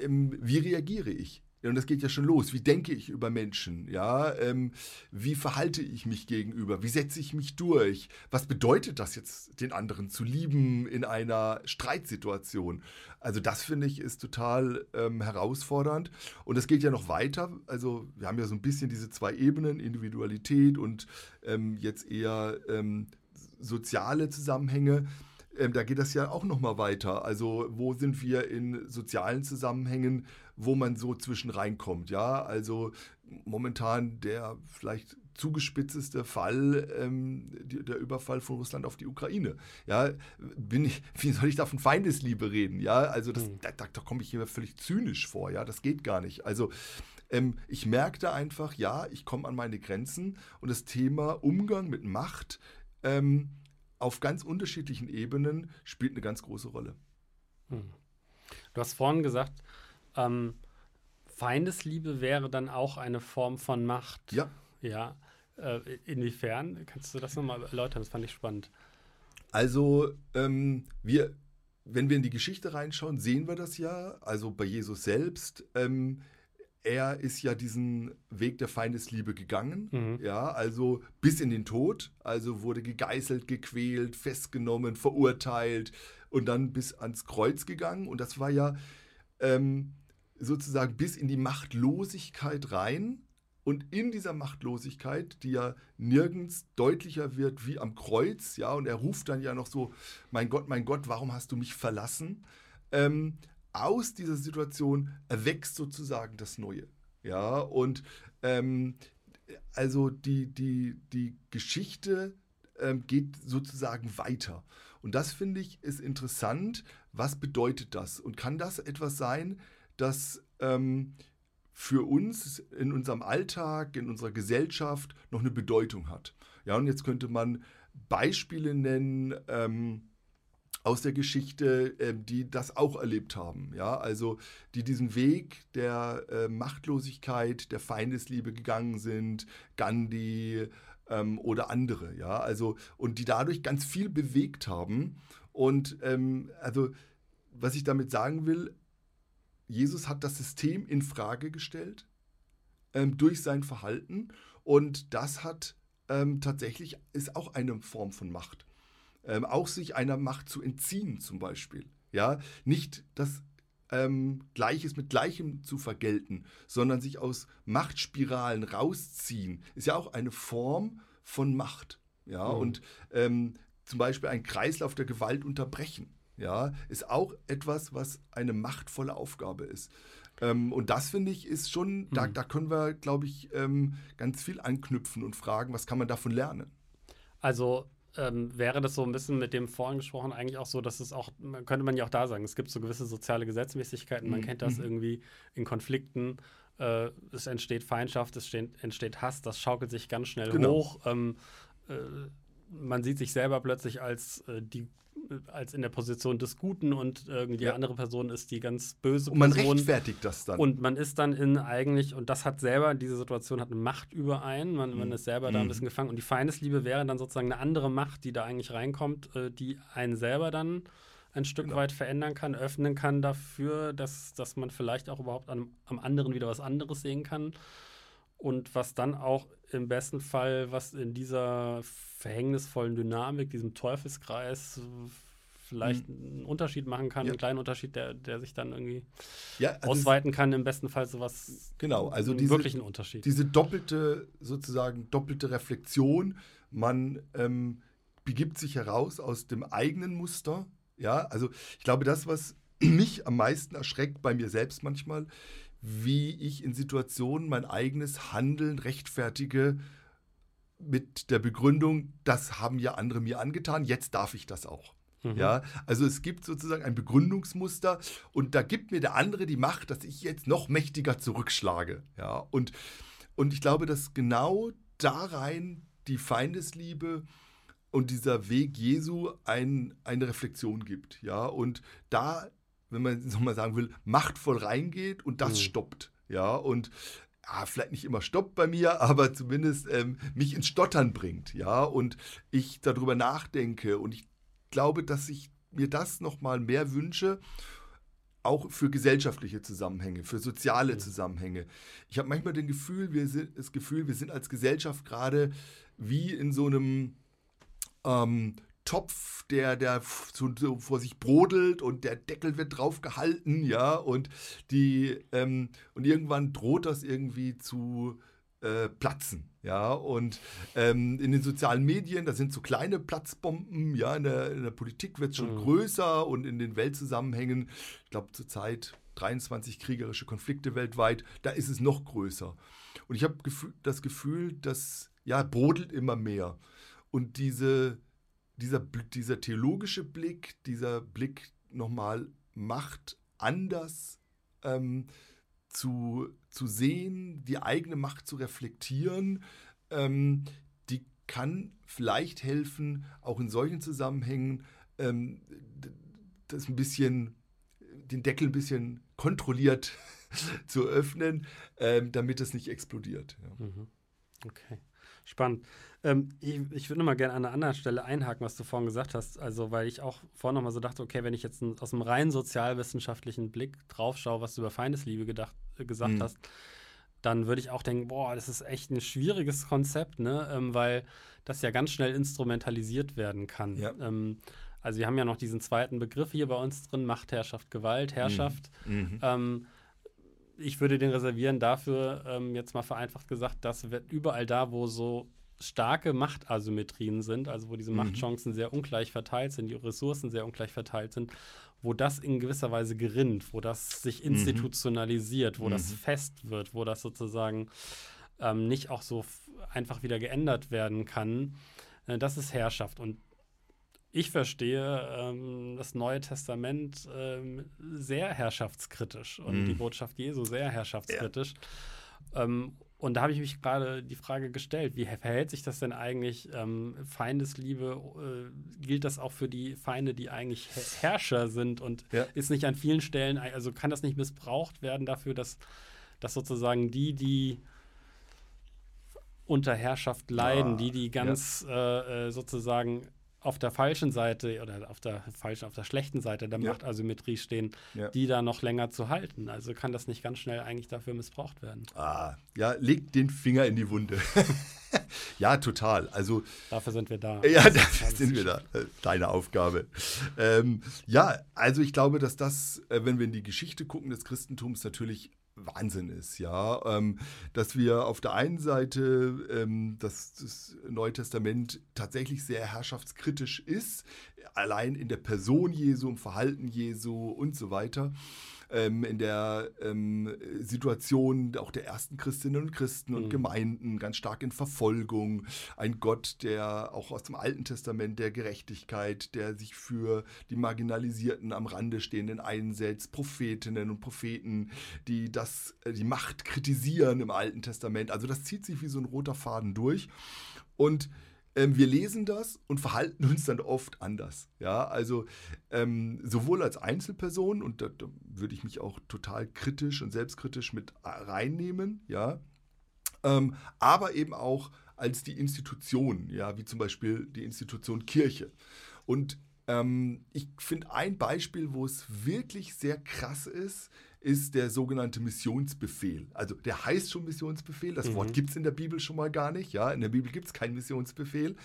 ähm, wie reagiere ich? und das geht ja schon los. Wie denke ich über Menschen? Ja, ähm, wie verhalte ich mich gegenüber? Wie setze ich mich durch? Was bedeutet das jetzt, den anderen zu lieben in einer Streitsituation? Also das finde ich ist total ähm, herausfordernd. Und es geht ja noch weiter. Also wir haben ja so ein bisschen diese zwei Ebenen, Individualität und ähm, jetzt eher ähm, soziale Zusammenhänge. Ähm, da geht das ja auch noch mal weiter. Also wo sind wir in sozialen Zusammenhängen, wo man so zwischen reinkommt? Ja, also momentan der vielleicht zugespitzteste Fall, ähm, der Überfall von Russland auf die Ukraine. Ja, bin ich, wie soll ich da von Feindesliebe reden? Ja, also das, mhm. da, da, da komme ich hier völlig zynisch vor. Ja, das geht gar nicht. Also ähm, ich merkte einfach, ja, ich komme an meine Grenzen und das Thema Umgang mit Macht ähm, auf ganz unterschiedlichen Ebenen spielt eine ganz große Rolle. Hm. Du hast vorhin gesagt, ähm, Feindesliebe wäre dann auch eine Form von Macht. Ja. Ja. Äh, inwiefern? Kannst du das nochmal erläutern? Das fand ich spannend. Also, ähm, wir, wenn wir in die Geschichte reinschauen, sehen wir das ja. Also bei Jesus selbst. Ähm, er ist ja diesen Weg der Feindesliebe gegangen, mhm. ja, also bis in den Tod, also wurde gegeißelt, gequält, festgenommen, verurteilt und dann bis ans Kreuz gegangen und das war ja ähm, sozusagen bis in die Machtlosigkeit rein und in dieser Machtlosigkeit, die ja nirgends deutlicher wird wie am Kreuz, ja, und er ruft dann ja noch so, mein Gott, mein Gott, warum hast du mich verlassen? Ähm, aus dieser Situation erwächst sozusagen das Neue. Ja, und ähm, also die, die, die Geschichte ähm, geht sozusagen weiter. Und das finde ich ist interessant. Was bedeutet das? Und kann das etwas sein, das ähm, für uns in unserem Alltag, in unserer Gesellschaft noch eine Bedeutung hat? Ja, und jetzt könnte man Beispiele nennen. Ähm, aus der Geschichte, äh, die das auch erlebt haben. Ja, also die diesen Weg der äh, Machtlosigkeit, der Feindesliebe gegangen sind, Gandhi ähm, oder andere. Ja, also und die dadurch ganz viel bewegt haben. Und ähm, also was ich damit sagen will, Jesus hat das System in Frage gestellt ähm, durch sein Verhalten und das hat ähm, tatsächlich ist auch eine Form von Macht ähm, auch sich einer Macht zu entziehen zum Beispiel. Ja, nicht das ähm, Gleiches mit Gleichem zu vergelten, sondern sich aus Machtspiralen rausziehen, ist ja auch eine Form von Macht. Ja, mhm. und ähm, zum Beispiel einen Kreislauf der Gewalt unterbrechen. Ja, ist auch etwas, was eine machtvolle Aufgabe ist. Ähm, und das finde ich ist schon, mhm. da, da können wir, glaube ich, ähm, ganz viel anknüpfen und fragen, was kann man davon lernen. Also ähm, wäre das so ein bisschen mit dem vorhin gesprochen eigentlich auch so, dass es auch, könnte man ja auch da sagen, es gibt so gewisse soziale Gesetzmäßigkeiten, man mhm. kennt das mhm. irgendwie in Konflikten, äh, es entsteht Feindschaft, es steht, entsteht Hass, das schaukelt sich ganz schnell genau. hoch. Ähm, äh, man sieht sich selber plötzlich als äh, die als in der Position des Guten und irgendwie ja. die andere Person ist die ganz böse Person. Und man rechtfertigt das dann. Und man ist dann in eigentlich, und das hat selber, diese Situation hat eine Macht über einen, man, mhm. man ist selber da ein mhm. bisschen gefangen. Und die Feindesliebe wäre dann sozusagen eine andere Macht, die da eigentlich reinkommt, äh, die einen selber dann ein Stück genau. weit verändern kann, öffnen kann dafür, dass, dass man vielleicht auch überhaupt am, am anderen wieder was anderes sehen kann. Und was dann auch im besten Fall, was in dieser verhängnisvollen Dynamik, diesem Teufelskreis vielleicht mhm. einen Unterschied machen kann, ja. einen kleinen Unterschied, der, der sich dann irgendwie ja, also ausweiten kann, im besten Fall sowas. Genau, also einen diese, wirklichen Unterschied. Diese doppelte, sozusagen doppelte Reflexion, man ähm, begibt sich heraus aus dem eigenen Muster. Ja, also ich glaube, das, was mich am meisten erschreckt bei mir selbst manchmal, wie ich in Situationen mein eigenes Handeln rechtfertige mit der Begründung, das haben ja andere mir angetan, jetzt darf ich das auch. Mhm. Ja, also es gibt sozusagen ein Begründungsmuster und da gibt mir der andere die Macht, dass ich jetzt noch mächtiger zurückschlage. Ja, und, und ich glaube, dass genau da rein die Feindesliebe und dieser Weg Jesu ein, eine Reflexion gibt. Ja, und da, wenn man es nochmal sagen will, machtvoll reingeht und das mhm. stoppt. Ja, und ja, vielleicht nicht immer stoppt bei mir, aber zumindest ähm, mich ins Stottern bringt, ja, und ich darüber nachdenke und ich glaube, dass ich mir das nochmal mehr wünsche, auch für gesellschaftliche Zusammenhänge, für soziale mhm. Zusammenhänge. Ich habe manchmal den Gefühl, wir sind, das Gefühl, wir sind als Gesellschaft gerade wie in so einem ähm, Topf, der, der vor sich brodelt und der Deckel wird drauf gehalten, ja, und die, ähm, und irgendwann droht das irgendwie zu äh, platzen, ja, und ähm, in den sozialen Medien, da sind so kleine Platzbomben, ja, in der, in der Politik wird es schon mhm. größer und in den Weltzusammenhängen, ich glaube zurzeit 23 kriegerische Konflikte weltweit, da ist es noch größer. Und ich habe das Gefühl, dass, ja, brodelt immer mehr. Und diese, dieser, dieser theologische Blick, dieser Blick nochmal Macht anders ähm, zu, zu sehen, die eigene Macht zu reflektieren, ähm, die kann vielleicht helfen, auch in solchen Zusammenhängen ähm, das ein bisschen, den Deckel ein bisschen kontrolliert zu öffnen, ähm, damit es nicht explodiert. Ja. Mhm. Okay, spannend. Ähm, ich, ich würde nochmal gerne an einer anderen Stelle einhaken, was du vorhin gesagt hast. Also, weil ich auch vorhin nochmal so dachte, okay, wenn ich jetzt ein, aus einem rein sozialwissenschaftlichen Blick drauf schaue, was du über Feindesliebe gedacht, äh, gesagt mhm. hast, dann würde ich auch denken, boah, das ist echt ein schwieriges Konzept, ne? Ähm, weil das ja ganz schnell instrumentalisiert werden kann. Ja. Ähm, also wir haben ja noch diesen zweiten Begriff hier bei uns drin, Machtherrschaft, Gewalt, Herrschaft. Mhm. mhm. Ähm, ich würde den reservieren dafür, ähm, jetzt mal vereinfacht gesagt, dass überall da, wo so starke Machtasymmetrien sind, also wo diese mhm. Machtchancen sehr ungleich verteilt sind, die Ressourcen sehr ungleich verteilt sind, wo das in gewisser Weise gerinnt, wo das sich mhm. institutionalisiert, wo mhm. das fest wird, wo das sozusagen ähm, nicht auch so einfach wieder geändert werden kann, äh, das ist Herrschaft. Und ich verstehe ähm, das Neue Testament ähm, sehr herrschaftskritisch und mhm. die Botschaft Jesu sehr herrschaftskritisch. Ja. Ähm, und da habe ich mich gerade die Frage gestellt, wie verhält sich das denn eigentlich? Ähm, Feindesliebe, äh, gilt das auch für die Feinde, die eigentlich Herrscher sind? Und ja. ist nicht an vielen Stellen, also kann das nicht missbraucht werden dafür, dass, dass sozusagen die, die unter Herrschaft leiden, ja. die, die ganz ja. äh, äh sozusagen auf der falschen Seite oder auf der falschen, auf der schlechten Seite der ja. Machtasymmetrie stehen, ja. die da noch länger zu halten. Also kann das nicht ganz schnell eigentlich dafür missbraucht werden. Ah, ja, leg den Finger in die Wunde. ja, total. Also dafür sind wir da. Ja, dafür sind wir da. Äh, deine Aufgabe. Ähm, ja, also ich glaube, dass das, äh, wenn wir in die Geschichte gucken des Christentums, natürlich Wahnsinn ist, ja. Ähm, dass wir auf der einen Seite ähm, dass das Neue Testament tatsächlich sehr herrschaftskritisch ist, allein in der Person Jesu, im Verhalten Jesu und so weiter ähm, in der ähm, Situation auch der ersten Christinnen und Christen und mhm. Gemeinden, ganz stark in Verfolgung. Ein Gott, der auch aus dem Alten Testament der Gerechtigkeit, der sich für die Marginalisierten am Rande stehenden einsetzt, Prophetinnen und Propheten, die das, äh, die Macht kritisieren im Alten Testament. Also das zieht sich wie so ein roter Faden durch. Und ähm, wir lesen das und verhalten uns dann oft anders. Ja, also ähm, sowohl als Einzelperson, und da, da würde ich mich auch total kritisch und selbstkritisch mit reinnehmen, ja, ähm, aber eben auch als die Institution, ja, wie zum Beispiel die Institution Kirche. Und ähm, ich finde ein Beispiel, wo es wirklich sehr krass ist, ist der sogenannte Missionsbefehl. Also der heißt schon Missionsbefehl, das mhm. Wort gibt es in der Bibel schon mal gar nicht. Ja? In der Bibel gibt es keinen Missionsbefehl.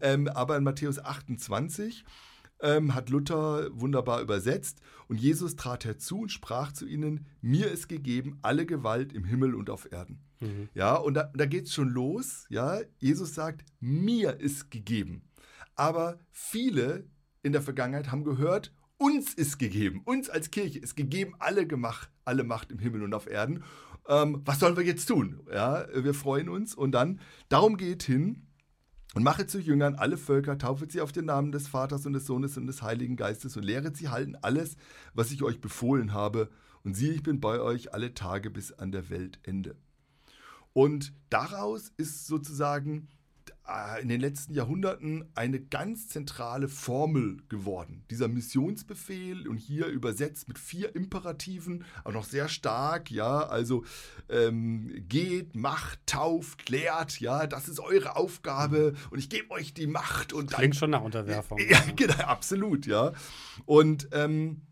Ähm, aber in Matthäus 28 ähm, hat Luther wunderbar übersetzt. Und Jesus trat herzu und sprach zu ihnen, mir ist gegeben alle Gewalt im Himmel und auf Erden. Mhm. Ja, und da, da geht es schon los. Ja, Jesus sagt, mir ist gegeben. Aber viele in der Vergangenheit haben gehört, uns ist gegeben, uns als Kirche ist gegeben alle, Gemach, alle Macht im Himmel und auf Erden. Ähm, was sollen wir jetzt tun? Ja, wir freuen uns und dann, darum geht hin, Und mache zu Jüngern alle Völker, taufet sie auf den Namen des Vaters und des Sohnes und des Heiligen Geistes und lehret sie halten alles, was ich euch befohlen habe. Und siehe, ich bin bei euch alle Tage bis an der Weltende. Und daraus ist sozusagen in den letzten Jahrhunderten eine ganz zentrale Formel geworden. Dieser Missionsbefehl und hier übersetzt mit vier Imperativen, auch noch sehr stark, ja, also ähm, geht, macht, tauft, lehrt, ja, das ist eure Aufgabe und ich gebe euch die Macht und Klingt schon nach Unterwerfung. Ja, genau, absolut, ja. Und ähm,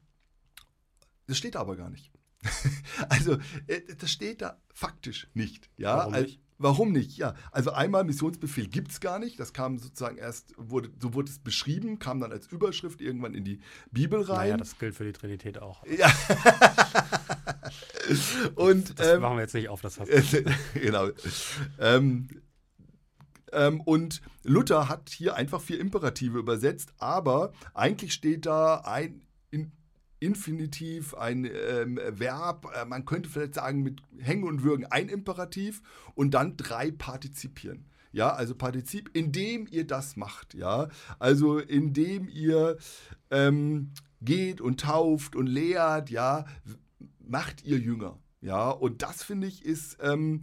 das steht aber gar nicht. also, äh, das steht da faktisch nicht. Ja, Warum nicht? Warum nicht? Ja, also einmal Missionsbefehl gibt es gar nicht. Das kam sozusagen erst, wurde, so wurde es beschrieben, kam dann als Überschrift irgendwann in die Bibel rein. Naja, das gilt für die Trinität auch. Ja. und Das ähm, machen wir jetzt nicht auf, das hast genau. Ähm, ähm, und Luther hat hier einfach vier Imperative übersetzt, aber eigentlich steht da ein in, Infinitiv, ein ähm, Verb, äh, man könnte vielleicht sagen mit Hängen und Würgen ein Imperativ und dann drei Partizipien. Ja, also Partizip, indem ihr das macht, ja. Also indem ihr ähm, geht und tauft und lehrt, ja, macht ihr Jünger. Ja, und das finde ich ist ähm,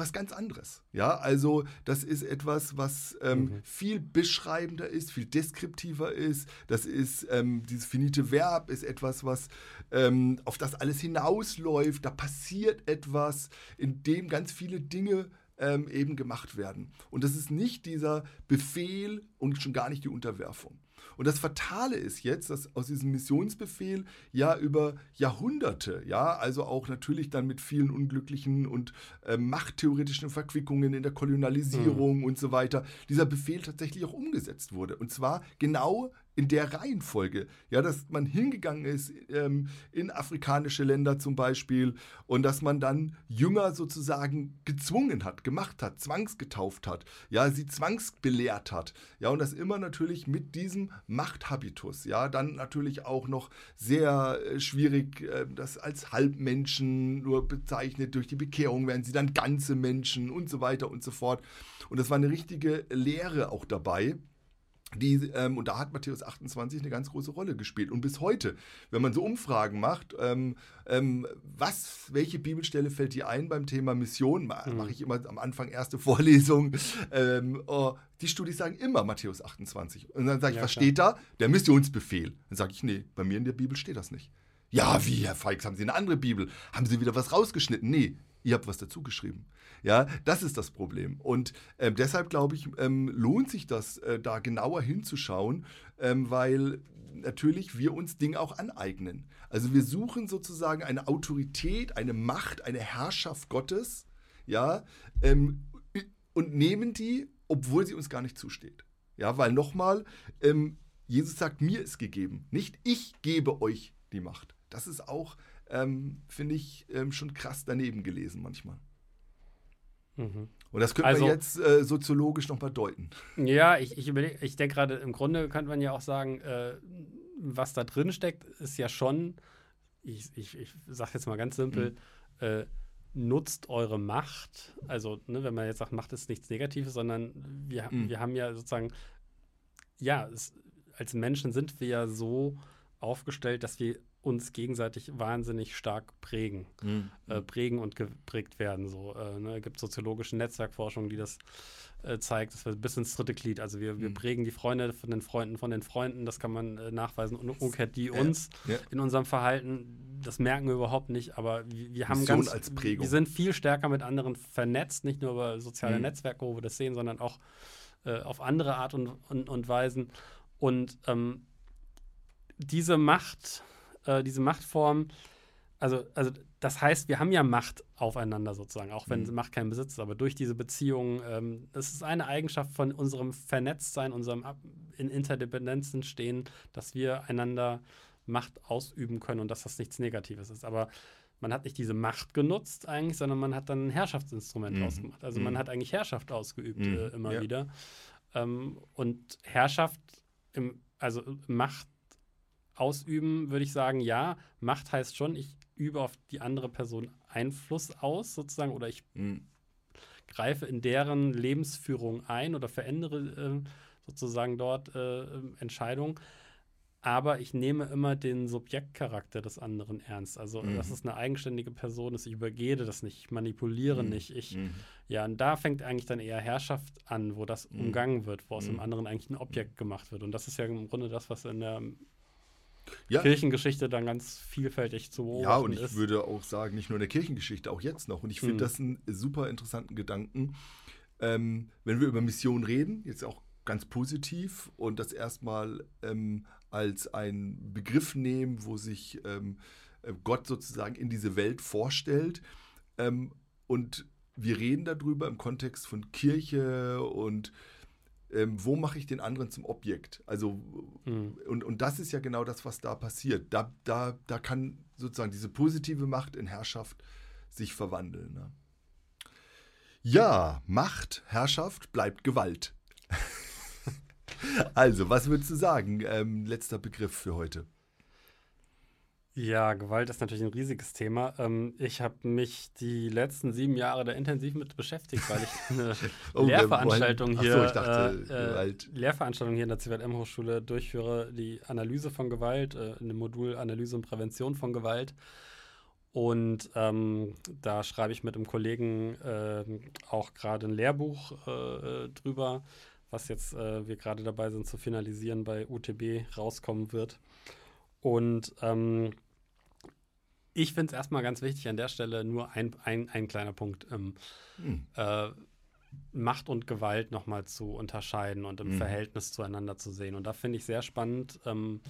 was ganz anderes. Ja, also das ist etwas, was ähm, Mhm. viel beschreibender ist, viel deskriptiver ist. Das ist ähm, dieses finite Verb ist etwas, was ähm, auf das alles hinausläuft. Da passiert etwas, in dem ganz viele Dinge ähm, eben gemacht werden. Und das ist nicht dieser Befehl und schon gar nicht die Unterwerfung. Und das Fatale ist jetzt, dass aus diesem Missionsbefehl ja über Jahrhunderte, ja, also auch natürlich dann mit vielen unglücklichen und äh, machttheoretischen Verquickungen in der Kolonialisierung und so weiter, dieser Befehl tatsächlich auch umgesetzt wurde. Und zwar genau in der Reihenfolge, ja, dass man hingegangen ist ähm, in afrikanische Länder zum Beispiel und dass man dann Jünger sozusagen gezwungen hat, gemacht hat, zwangsgetauft hat, ja, sie zwangsbelehrt hat, ja, und das immer natürlich mit diesem Machthabitus, ja, dann natürlich auch noch sehr äh, schwierig, äh, das als Halbmenschen nur bezeichnet, durch die Bekehrung werden sie dann ganze Menschen und so weiter und so fort. Und das war eine richtige Lehre auch dabei. Die, ähm, und da hat Matthäus 28 eine ganz große Rolle gespielt. Und bis heute, wenn man so Umfragen macht, ähm, ähm, was, welche Bibelstelle fällt dir ein beim Thema Mission? Mhm. Mache ich immer am Anfang erste Vorlesung. Ähm, oh, die Studis sagen immer Matthäus 28. Und dann sage ich, Ja, was klar. steht da? Der Missionsbefehl. Dann sage ich, nee, bei mir in der Bibel steht das nicht. Ja, wie, Herr Feix, haben Sie eine andere Bibel? Haben Sie wieder was rausgeschnitten? Nee, ihr habt was dazu geschrieben. Ja, das ist das Problem. Und ähm, deshalb glaube ich, ähm, lohnt sich das, äh, da genauer hinzuschauen, ähm, weil natürlich wir uns Dinge auch aneignen. Also wir suchen sozusagen eine Autorität, eine Macht, eine Herrschaft Gottes, ja, ähm, und nehmen die, obwohl sie uns gar nicht zusteht. Ja, weil nochmal, ähm, Jesus sagt, mir ist gegeben, nicht ich gebe euch die Macht. Das ist auch, ähm, finde ich, ähm, schon krass daneben gelesen manchmal. Mhm. Und das könnte Also- man jetzt äh, soziologisch nochmal deuten. Ja, ich, ich, überleg- ich denke gerade, im Grunde könnte man ja auch sagen, äh, was da drin steckt, ist ja schon, ich, ich, ich sage jetzt mal ganz simpel, äh, nutzt eure Macht. Also, ne, wenn man jetzt sagt, Macht ist nichts Negatives, sondern wir, Mhm. wir haben ja sozusagen, ja, es, als Menschen sind wir ja so aufgestellt, dass wir uns gegenseitig wahnsinnig stark prägen äh, prägen und geprägt werden. So, äh, ne? Es gibt soziologische Netzwerkforschung, die das äh, zeigt. Das wird bis ins dritte Glied. Also wir, wir Mhm. prägen die Freunde von den Freunden von den Freunden. Das kann man äh, nachweisen. Und umgekehrt die Ja, uns ja. in unserem Verhalten. Das merken wir überhaupt nicht. Aber wir, wir haben Mission ganz, wir sind viel stärker mit anderen vernetzt, nicht nur über soziale Mhm. Netzwerke, wo wir das sehen, sondern auch äh, auf andere Art und, und, und Weisen. Und ähm, diese Macht, äh, diese Machtform, also, also das heißt, wir haben ja Macht aufeinander sozusagen, auch wenn Mhm. Macht kein Besitz ist, aber durch diese Beziehungen, ähm, das ist eine Eigenschaft von unserem Vernetztsein, unserem Ab in Interdependenzen stehen, dass wir einander Macht ausüben können und dass das nichts Negatives ist. Aber man hat nicht diese Macht genutzt eigentlich, sondern man hat dann ein Herrschaftsinstrument Mhm. ausgemacht. Also Mhm. man hat eigentlich Herrschaft ausgeübt Mhm. äh, immer Ja. wieder. Ähm, und Herrschaft, im, also Macht ausüben, würde ich sagen, ja. Macht heißt schon, ich übe auf die andere Person Einfluss aus, sozusagen, oder ich Mhm. greife in deren Lebensführung ein oder verändere äh, sozusagen dort äh, Entscheidungen aber ich nehme immer den Subjektcharakter des anderen ernst. Also, mhm. dass es eine eigenständige Person ist. Ich übergehe das nicht, ich manipuliere mhm. nicht. Ich, mhm. Ja, und da fängt eigentlich dann eher Herrschaft an, wo das mhm. umgangen wird, wo aus dem mhm. anderen eigentlich ein Objekt gemacht wird. Und das ist ja im Grunde das, was in der ja. Kirchengeschichte dann ganz vielfältig zu beobachten Ja, und ich ist. würde auch sagen, nicht nur in der Kirchengeschichte, auch jetzt noch. Und ich finde mhm. das einen super interessanten Gedanken. Ähm, wenn wir über Mission reden, jetzt auch ganz positiv und das erstmal ähm, als einen Begriff nehmen, wo sich ähm, äh, Gott sozusagen in diese Welt vorstellt. Ähm, und wir reden darüber im Kontext von Kirche und ähm, wo mache ich den anderen zum Objekt? Also, mhm. und, und das ist ja genau das, was da passiert. Da, da, da kann sozusagen diese positive Macht in Herrschaft sich verwandeln. Ne? Ja, Macht, Herrschaft bleibt Gewalt. Also, was würdest du sagen? Ähm, letzter Begriff für heute. Ja, Gewalt ist natürlich ein riesiges Thema. Ähm, ich habe mich die letzten sieben Jahre da intensiv mit beschäftigt, weil ich eine oh, Lehrveranstaltung hier, so, dachte, äh, äh, Lehrveranstaltung hier in der CWM-Hochschule durchführe, die Analyse von Gewalt, äh, in dem Modul Analyse und Prävention von Gewalt. Und ähm, da schreibe ich mit einem Kollegen äh, auch gerade ein Lehrbuch äh, drüber was jetzt äh, wir gerade dabei sind zu finalisieren, bei UTB rauskommen wird. Und ähm, ich finde es erstmal ganz wichtig an der Stelle nur ein, ein, ein kleiner Punkt. Ähm, hm. äh, Macht und Gewalt nochmal zu unterscheiden und im mhm. Verhältnis zueinander zu sehen. Und da finde ich sehr spannend ähm,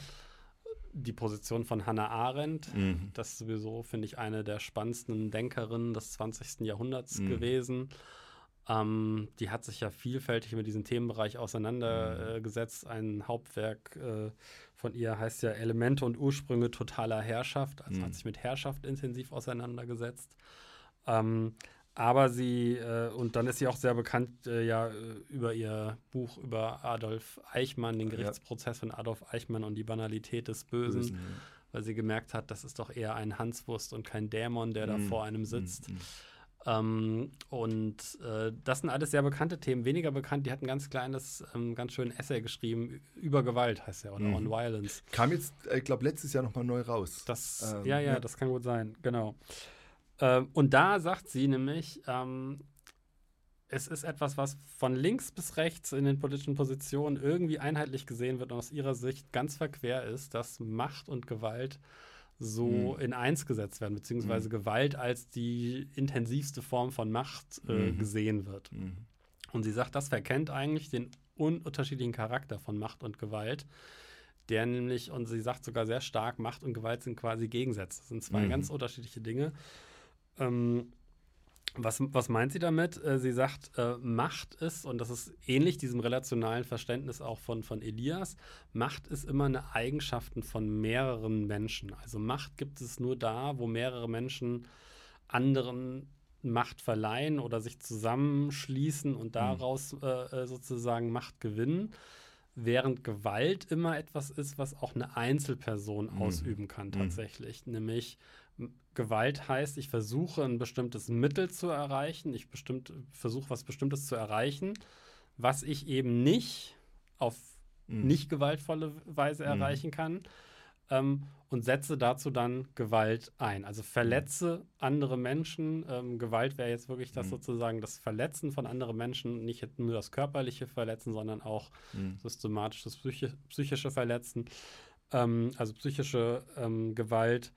die Position von Hannah Arendt. Mhm. Das ist sowieso, finde ich, eine der spannendsten Denkerinnen des 20. Jahrhunderts mhm. gewesen. Ähm, die hat sich ja vielfältig mit diesem Themenbereich auseinandergesetzt. Mhm. Ein Hauptwerk äh, von ihr heißt ja Elemente und Ursprünge totaler Herrschaft, also mhm. hat sich mit Herrschaft intensiv auseinandergesetzt. Ähm, aber sie, äh, und dann ist sie auch sehr bekannt äh, ja äh, über ihr Buch über Adolf Eichmann, den Gerichtsprozess ja. von Adolf Eichmann und die Banalität des Bösen, Bösen ja. weil sie gemerkt hat, das ist doch eher ein Hanswurst und kein Dämon, der mhm. da vor einem sitzt. Mhm. Ähm, und äh, das sind alles sehr bekannte Themen. Weniger bekannt, die hat ein ganz kleines, ähm, ganz schönes Essay geschrieben über Gewalt, heißt ja, oder mhm. On Violence. Kam jetzt, äh, ich glaube, letztes Jahr nochmal neu raus. Das, ähm, ja, ja, ja, das kann gut sein, genau. Ähm, und da sagt sie nämlich, ähm, es ist etwas, was von links bis rechts in den politischen Positionen irgendwie einheitlich gesehen wird und aus ihrer Sicht ganz verquer ist, dass Macht und Gewalt so mhm. in eins gesetzt werden, beziehungsweise mhm. Gewalt als die intensivste Form von Macht äh, mhm. gesehen wird. Mhm. Und sie sagt, das verkennt eigentlich den unterschiedlichen Charakter von Macht und Gewalt, der nämlich, und sie sagt sogar sehr stark, Macht und Gewalt sind quasi Gegensätze. Das sind zwei mhm. ganz unterschiedliche Dinge. Ähm, was, was meint sie damit? Äh, sie sagt, äh, Macht ist, und das ist ähnlich diesem relationalen Verständnis auch von, von Elias, Macht ist immer eine Eigenschaft von mehreren Menschen. Also Macht gibt es nur da, wo mehrere Menschen anderen Macht verleihen oder sich zusammenschließen und mhm. daraus mhm. äh, sozusagen Macht gewinnen. Während Gewalt immer etwas ist, was auch eine Einzelperson mhm. ausüben kann, mhm. tatsächlich. Mhm. Nämlich Gewalt heißt, ich versuche ein bestimmtes Mittel zu erreichen, ich versuche was Bestimmtes zu erreichen, was ich eben nicht auf mhm. nicht gewaltvolle Weise mhm. erreichen kann ähm, und setze dazu dann Gewalt ein. Also verletze andere Menschen. Ähm, Gewalt wäre jetzt wirklich das mhm. sozusagen das Verletzen von anderen Menschen, nicht nur das körperliche Verletzen, sondern auch mhm. systematisches psychi psychische Verletzen, ähm, also psychische ähm, Gewalt.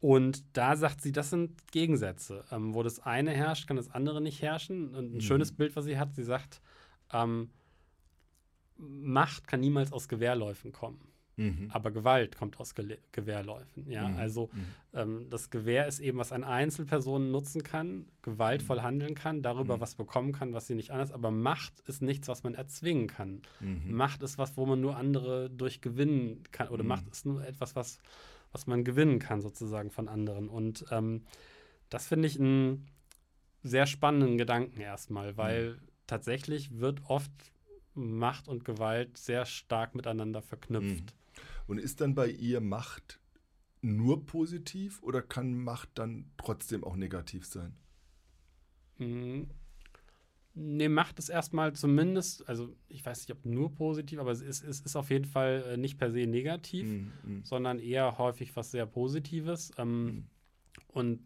Und da sagt sie, das sind Gegensätze. Ähm, wo das eine herrscht, kann das andere nicht herrschen. Und ein mhm. schönes Bild, was sie hat, sie sagt, ähm, Macht kann niemals aus Gewehrläufen kommen. Mhm. Aber Gewalt kommt aus Ge Gewehrläufen. Ja? Mhm. Also mhm. ähm, das Gewehr ist eben, was eine Einzelperson nutzen kann, gewaltvoll mhm. handeln kann, darüber mhm. was bekommen kann, was sie nicht anders. Aber Macht ist nichts, was man erzwingen kann. Macht ist was, wo man nur andere durchgewinnen kann. Oder Macht ist nur etwas, was was man gewinnen kann, sozusagen von anderen. Und ähm, das finde ich einen sehr spannenden Gedanken erstmal, weil mhm. tatsächlich wird oft Macht und Gewalt sehr stark miteinander verknüpft. Mhm. Und ist dann bei ihr Macht nur positiv oder kann Macht dann trotzdem auch negativ sein? Nee, macht es erstmal zumindest, also ich weiß nicht, ob nur positiv, aber es ist, es ist auf jeden Fall äh, nicht per se negativ, Mhm, mhm. sondern eher häufig was sehr Positives. Ähm, Mhm. Und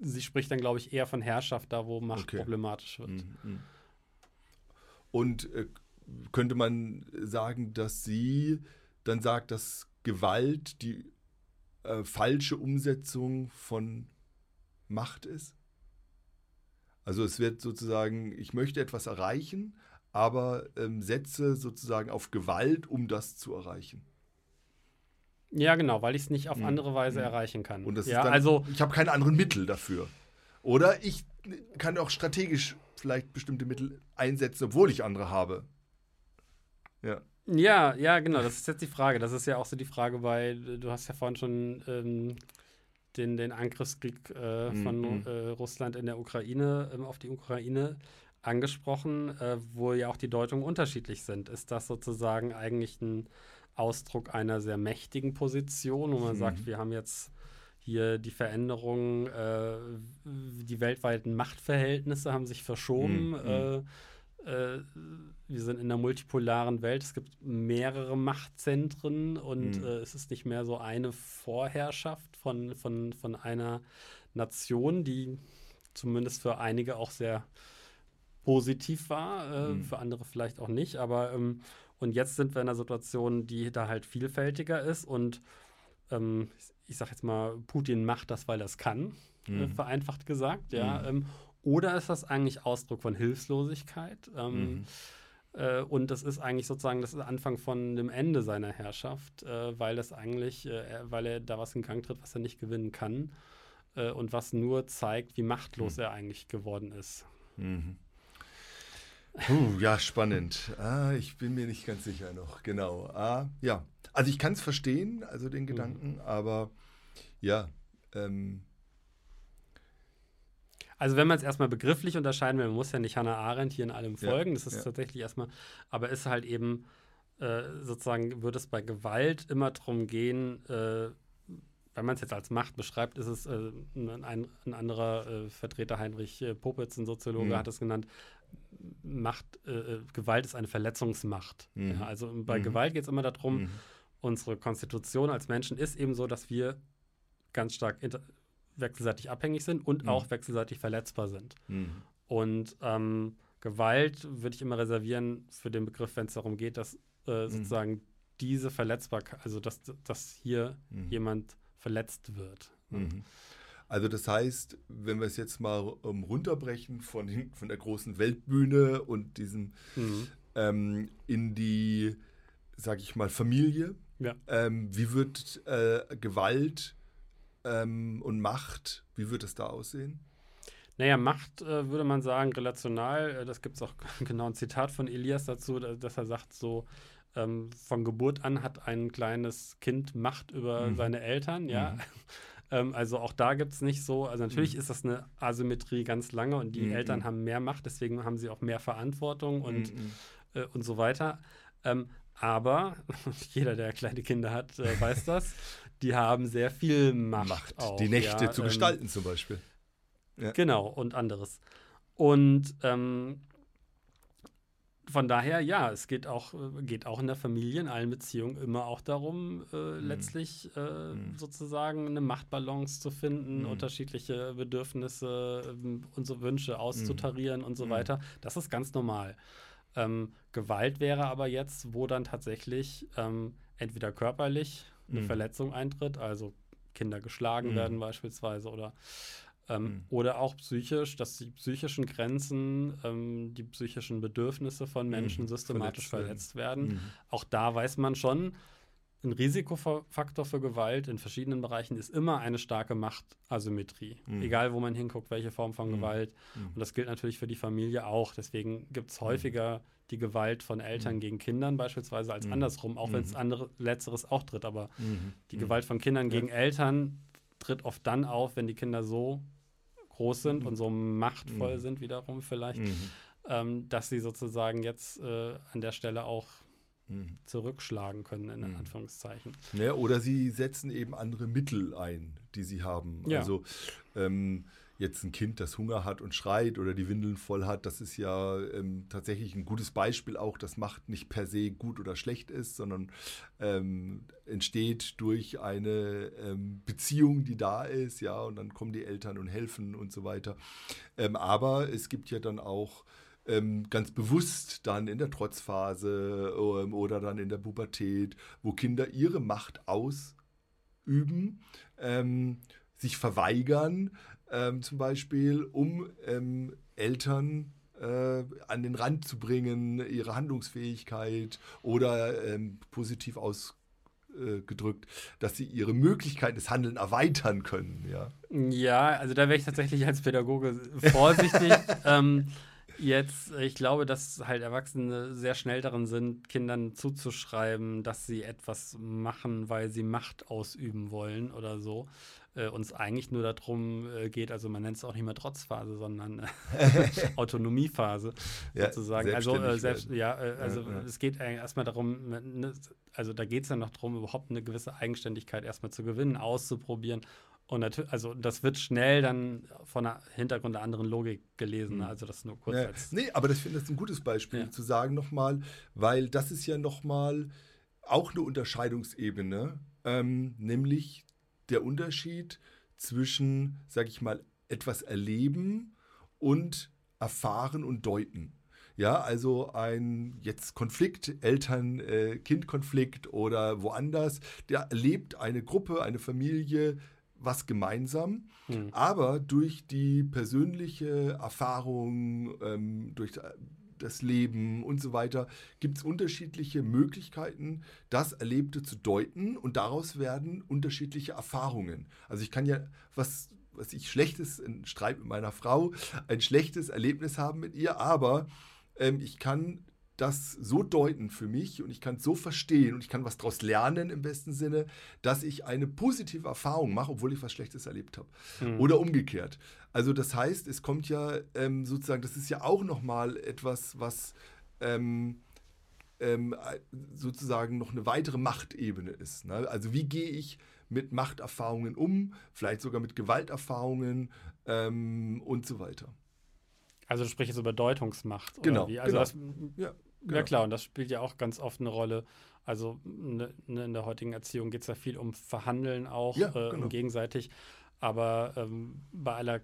sie spricht dann, glaube ich, eher von Herrschaft, da wo Macht Okay. problematisch wird. Mhm, mhm. Und äh, könnte man sagen, dass sie dann sagt, dass Gewalt die äh, falsche Umsetzung von Macht ist? Also es wird sozusagen, ich möchte etwas erreichen, aber ähm, setze sozusagen auf Gewalt, um das zu erreichen. Ja, genau, weil ich es nicht auf Mhm. andere Weise Mhm. erreichen kann. Und das ja, ist dann, also ich habe keine anderen Mittel dafür. Oder ich kann auch strategisch vielleicht bestimmte Mittel einsetzen, obwohl ich andere habe. Ja. Ja, ja, genau, das ist jetzt die Frage. Das ist ja auch so die Frage bei, du hast ja vorhin schon ähm, den, den Angriffskrieg äh, von Mhm. äh, Russland in der Ukraine, ähm, auf die Ukraine angesprochen, äh, wo ja auch die Deutungen unterschiedlich sind. Ist das sozusagen eigentlich ein Ausdruck einer sehr mächtigen Position, wo man Mhm. sagt, wir haben jetzt hier die Veränderungen, äh, die weltweiten Machtverhältnisse haben sich verschoben. Mhm. Äh, wir sind in einer multipolaren Welt. Es gibt mehrere Machtzentren und Mhm. äh, es ist nicht mehr so eine Vorherrschaft von, von, von einer Nation, die zumindest für einige auch sehr positiv war, äh, Mhm. für andere vielleicht auch nicht. Aber ähm, und jetzt sind wir in einer Situation, die da halt vielfältiger ist und ähm, ich, ich sag jetzt mal, Putin macht das, weil er es kann, äh, Mhm. vereinfacht gesagt, ja. Mhm. Ähm, oder ist das eigentlich Ausdruck von Hilflosigkeit? Ähm, Mhm. äh, und das ist eigentlich sozusagen das Anfang von dem Ende seiner Herrschaft, äh, weil das eigentlich, äh, er, weil er da was in Gang tritt, was er nicht gewinnen kann äh, und was nur zeigt, wie machtlos Mhm. er eigentlich geworden ist. Mhm. Puh, ja, spannend. Ah, ich bin mir nicht ganz sicher noch. Genau. Ah, ja. Also ich kann es verstehen, also den Gedanken, aber ja. Ähm, Also wenn man es erstmal begrifflich unterscheiden will, man muss ja nicht Hannah Arendt hier in allem Ja, folgen, das ist ja. tatsächlich erstmal, aber ist halt eben äh, sozusagen, würde es bei Gewalt immer darum gehen, äh, wenn man es jetzt als Macht beschreibt, ist es äh, ein, ein, anderer äh, Vertreter, Heinrich äh, Popitz, ein Soziologe, Mhm. hat es genannt, Macht, äh, Gewalt ist eine Verletzungsmacht. Mhm. Ja, also bei Mhm. Gewalt geht es immer darum, mhm. unsere Konstitution als Menschen ist eben so, dass wir ganz stark wechselseitig abhängig sind und Mhm. auch wechselseitig verletzbar sind. Mhm. Und ähm, Gewalt würde ich immer reservieren für den Begriff, wenn es darum geht, dass äh, Mhm. sozusagen diese Verletzbarkeit, also dass, dass hier Mhm. jemand verletzt wird. Mhm. Also das heißt, wenn wir es jetzt mal ähm, runterbrechen von, von der großen Weltbühne und diesem Mhm. ähm, in die, sag ich mal, Familie, Ja. ähm, wie wird äh, Gewalt ähm, und Macht, wie wird es da aussehen? Naja, Macht äh, würde man sagen, relational, äh, das gibt es auch genau ein Zitat von Elias dazu, da, dass er sagt, so ähm, von Geburt an hat ein kleines Kind Macht über Mhm. seine Eltern, ja. Mhm. ähm, also auch da gibt es nicht so, also natürlich ist das eine Asymmetrie ganz lange und die Mhm. Eltern haben mehr Macht, deswegen haben sie auch mehr Verantwortung und, Mhm. äh, und so weiter. Ähm, aber jeder, der kleine Kinder hat, äh, weiß das, die haben sehr viel Macht. Macht, auch, die Nächte ja, zu ähm, gestalten zum Beispiel. Ja. Genau, und anderes. Und ähm, von daher, ja, es geht auch, äh, geht auch in der Familie, in allen Beziehungen immer auch darum, äh, letztlich äh, Mhm. sozusagen eine Machtbalance zu finden, Mhm. unterschiedliche Bedürfnisse, ähm, unsere Wünsche auszutarieren und so Mhm. weiter. Das ist ganz normal. Ähm, Gewalt wäre aber jetzt, wo dann tatsächlich ähm, entweder körperlich eine Mhm. Verletzung eintritt, also Kinder geschlagen Mhm. werden beispielsweise oder ähm, Mhm. oder auch psychisch, dass die psychischen Grenzen, ähm, die psychischen Bedürfnisse von Menschen Mhm. systematisch Verletzt verletzt werden. Mhm. Auch da weiß man schon, ein Risikofaktor für Gewalt in verschiedenen Bereichen ist immer eine starke Machtasymmetrie. Mhm. Egal, wo man hinguckt, welche Form von Mhm. Gewalt. Mhm. Und das gilt natürlich für die Familie auch. Deswegen gibt es häufiger die Gewalt von Eltern Mhm. gegen Kindern beispielsweise als Mhm. andersrum, auch wenn es Mhm. andere Letzteres auch tritt. Aber Mhm. die Mhm. Gewalt von Kindern Ja. gegen Eltern tritt oft dann auf, wenn die Kinder so groß sind und so machtvoll sind wiederum vielleicht, ähm, dass sie sozusagen jetzt äh, an der Stelle auch zurückschlagen können, in. Anführungszeichen. Ja, oder sie setzen eben andere Mittel ein, die sie haben. Ja. Also ähm, jetzt ein Kind, das Hunger hat und schreit oder die Windeln voll hat, das ist ja ähm, tatsächlich ein gutes Beispiel auch, dass Macht nicht per se gut oder schlecht ist, sondern ähm, entsteht durch eine ähm, Beziehung, die da ist, ja, und dann kommen die Eltern und helfen und so weiter. Ähm, aber es gibt ja dann auch ähm, ganz bewusst dann in der Trotzphase ähm, oder dann in der Pubertät, wo Kinder ihre Macht ausüben, sich verweigern, ähm, zum Beispiel, um ähm, Eltern äh, an den Rand zu bringen, ihre Handlungsfähigkeit oder ähm, positiv ausgedrückt, dass sie ihre Möglichkeiten des Handelns erweitern können. Ja, ja also da wäre ich tatsächlich als Pädagoge vorsichtig. ähm, Jetzt, ich glaube, dass halt Erwachsene sehr schnell darin sind, Kindern zuzuschreiben, dass sie etwas machen, weil sie Macht ausüben wollen oder so. Äh, uns eigentlich nur darum äh, geht, also man nennt es auch nicht mehr Trotzphase, sondern äh, Autonomiephase ja, sozusagen. Also, äh, selbst, ja, äh, also ja, ja. es geht erstmal darum, ne, also da geht es ja noch darum, überhaupt eine gewisse Eigenständigkeit erstmal zu gewinnen, auszuprobieren und natürlich, also das wird schnell dann von der Hintergrund der anderen Logik gelesen. Mhm. Also das nur kurz ja, als. Nee, aber das finde ich ein gutes Beispiel ja. zu sagen nochmal, weil das ist ja nochmal auch eine Unterscheidungsebene, ähm, nämlich der Unterschied zwischen, sag ich mal, etwas erleben und erfahren und deuten. Ja, also ein jetzt Konflikt, Eltern-Kind-Konflikt äh, oder woanders, der erlebt eine Gruppe, eine Familie was gemeinsam, mhm. aber durch die persönliche Erfahrung, ähm, durch das Leben und so weiter, gibt es unterschiedliche Möglichkeiten, das Erlebte zu deuten und daraus werden unterschiedliche Erfahrungen. Also ich kann ja was, was ich schlechtes, ein Streit mit meiner Frau, ein schlechtes Erlebnis haben mit ihr, aber ähm, ich kann das so deuten für mich und ich kann es so verstehen und ich kann was daraus lernen im besten Sinne, dass ich eine positive Erfahrung mache, obwohl ich was Schlechtes erlebt habe. Mhm. Oder umgekehrt. Also das heißt, es kommt ja ähm, sozusagen, das ist ja auch nochmal etwas, was ähm, ähm, sozusagen noch eine weitere Machtebene ist. Ne? Also wie gehe ich mit Machterfahrungen um, vielleicht sogar mit Gewalterfahrungen ähm, und so weiter. Also du sprichst jetzt über Deutungsmacht. Genau. Also genau. Das, ja, Genau. Ja klar, und das spielt ja auch ganz oft eine Rolle. Also ne, ne, in der heutigen Erziehung geht es ja viel um Verhandeln auch, ja, äh, genau. gegenseitig. Aber ähm, bei aller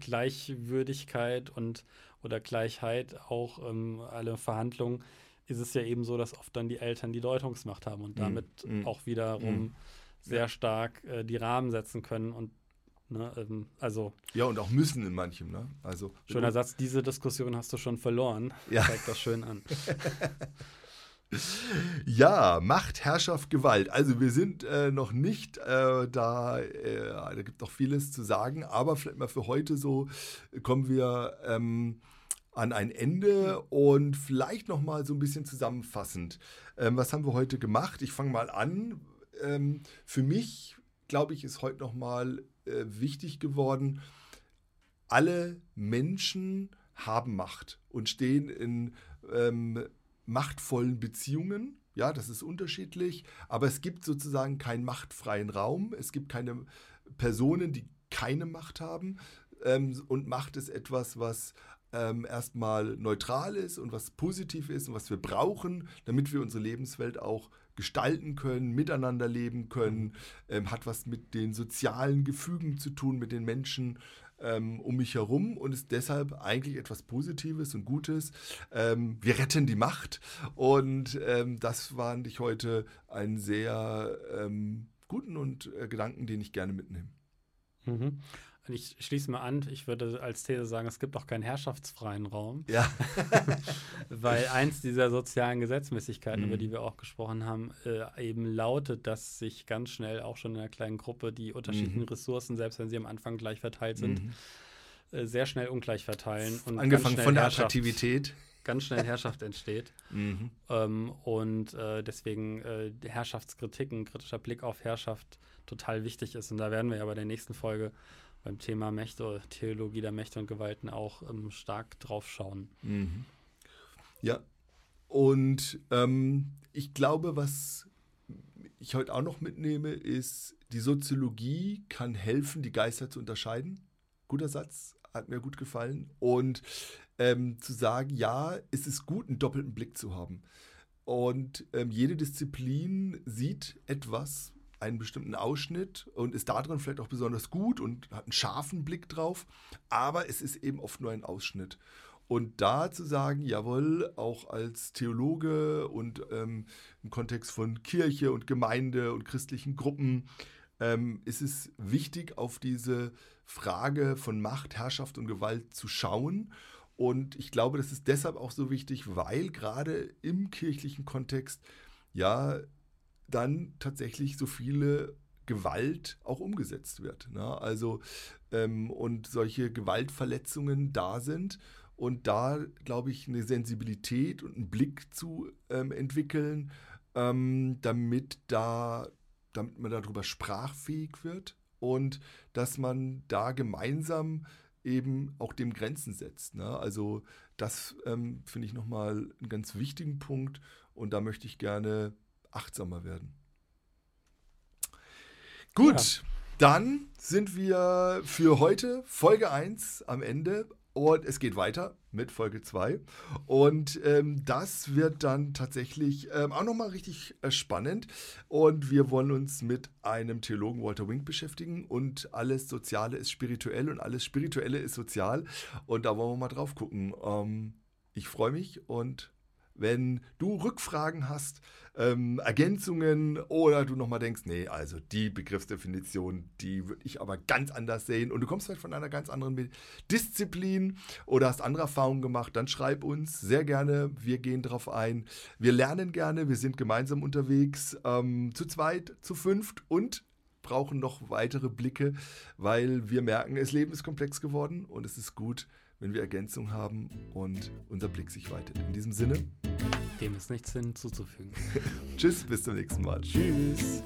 Gleichwürdigkeit und oder Gleichheit auch ähm, alle Verhandlungen ist es ja eben so, dass oft dann die Eltern die Deutungsmacht haben und mhm. damit mm. auch wiederum mm. sehr stark äh, die Rahmen setzen können und Ne, ähm, also ja, und auch müssen in manchem. Ne? Also, schöner Satz, diese Diskussion hast du schon verloren. Ja. Zeigt das schön an. ja, Macht, Herrschaft, Gewalt. Also wir sind äh, noch nicht äh, da, äh, da gibt noch vieles zu sagen, aber vielleicht mal für heute so kommen wir ähm, an ein Ende und vielleicht noch mal so ein bisschen zusammenfassend. Ähm, was haben wir heute gemacht? Ich fange mal an. Ähm, für mich, glaube ich, ist heute noch mal äh, wichtig geworden. Alle Menschen haben Macht und stehen in ähm, machtvollen Beziehungen. Ja, das ist unterschiedlich, aber es gibt sozusagen keinen machtfreien Raum. Es gibt keine Personen, die keine Macht haben. Ähm, und Macht ist etwas, was ähm, erstmal neutral ist und was positiv ist und was wir brauchen, damit wir unsere Lebenswelt auch gestalten können, miteinander leben können, ähm, hat was mit den sozialen Gefügen zu tun, mit den Menschen ähm, um mich herum und ist deshalb eigentlich etwas Positives und Gutes. Ähm, wir retten die Macht und ähm, das fand ich heute einen sehr ähm, guten und äh, Gedanken, den ich gerne mitnehme. Mhm ich schließe mal an, ich würde als These sagen, es gibt auch keinen herrschaftsfreien Raum. Ja. Weil eins dieser sozialen Gesetzmäßigkeiten, mhm. über die wir auch gesprochen haben, äh, eben lautet, dass sich ganz schnell auch schon in einer kleinen Gruppe die unterschiedlichen mhm. Ressourcen, selbst wenn sie am Anfang gleich verteilt sind, mhm. äh, sehr schnell ungleich verteilen. Und Angefangen von der Attraktivität ganz schnell Herrschaft entsteht. Mhm. Ähm, und äh, deswegen äh, Herrschaftskritik, ein kritischer Blick auf Herrschaft total wichtig ist. Und da werden wir ja bei der nächsten Folge beim Thema Mächte, Theologie der Mächte und Gewalten auch ähm, stark drauf schauen. Mhm. Ja, und ähm, ich glaube, was ich heute auch noch mitnehme, ist die Soziologie kann helfen, die Geister zu unterscheiden. Guter Satz, hat mir gut gefallen. Und ähm, zu sagen, ja, es ist gut, einen doppelten Blick zu haben. Und ähm, jede Disziplin sieht etwas, einen bestimmten Ausschnitt und ist darin vielleicht auch besonders gut und hat einen scharfen Blick drauf, aber es ist eben oft nur ein Ausschnitt. Und da zu sagen, jawohl, auch als Theologe und ähm, im Kontext von Kirche und Gemeinde und christlichen Gruppen, ähm, ist es wichtig, auf diese Frage von Macht, Herrschaft und Gewalt zu schauen. Und ich glaube, das ist deshalb auch so wichtig, weil gerade im kirchlichen Kontext ja dann tatsächlich so viele Gewalt auch umgesetzt wird. Ne? Also ähm, und solche Gewaltverletzungen da sind und da, glaube ich, eine Sensibilität und einen Blick zu ähm, entwickeln, ähm, damit, da, damit man darüber sprachfähig wird und dass man da gemeinsam eben auch dem Grenzen setzt. Ne? Also das ähm, finde ich nochmal einen ganz wichtigen Punkt und da möchte ich gerne achtsamer werden. Gut, ja. dann sind wir für heute Folge 1 am Ende. Und es geht weiter mit Folge 2. Und ähm, das wird dann tatsächlich ähm, auch nochmal richtig äh, spannend. Und wir wollen uns mit einem Theologen Walter Wink beschäftigen. Und alles Soziale ist spirituell und alles Spirituelle ist sozial. Und da wollen wir mal drauf gucken. Ähm, ich freue mich und wenn du Rückfragen hast, ähm, Ergänzungen oder du nochmal denkst, nee, also die Begriffsdefinition, die würde ich aber ganz anders sehen und du kommst vielleicht von einer ganz anderen Disziplin oder hast andere Erfahrungen gemacht, dann schreib uns sehr gerne. Wir gehen darauf ein. Wir lernen gerne, wir sind gemeinsam unterwegs, ähm, zu zweit, zu fünft und brauchen noch weitere Blicke, weil wir merken, das Leben ist komplex geworden und es ist gut, wenn wir Ergänzung haben und unser Blick sich weitet. In diesem Sinne. Dem ist nichts hinzuzufügen. Tschüss, bis zum nächsten Mal. Tschüss.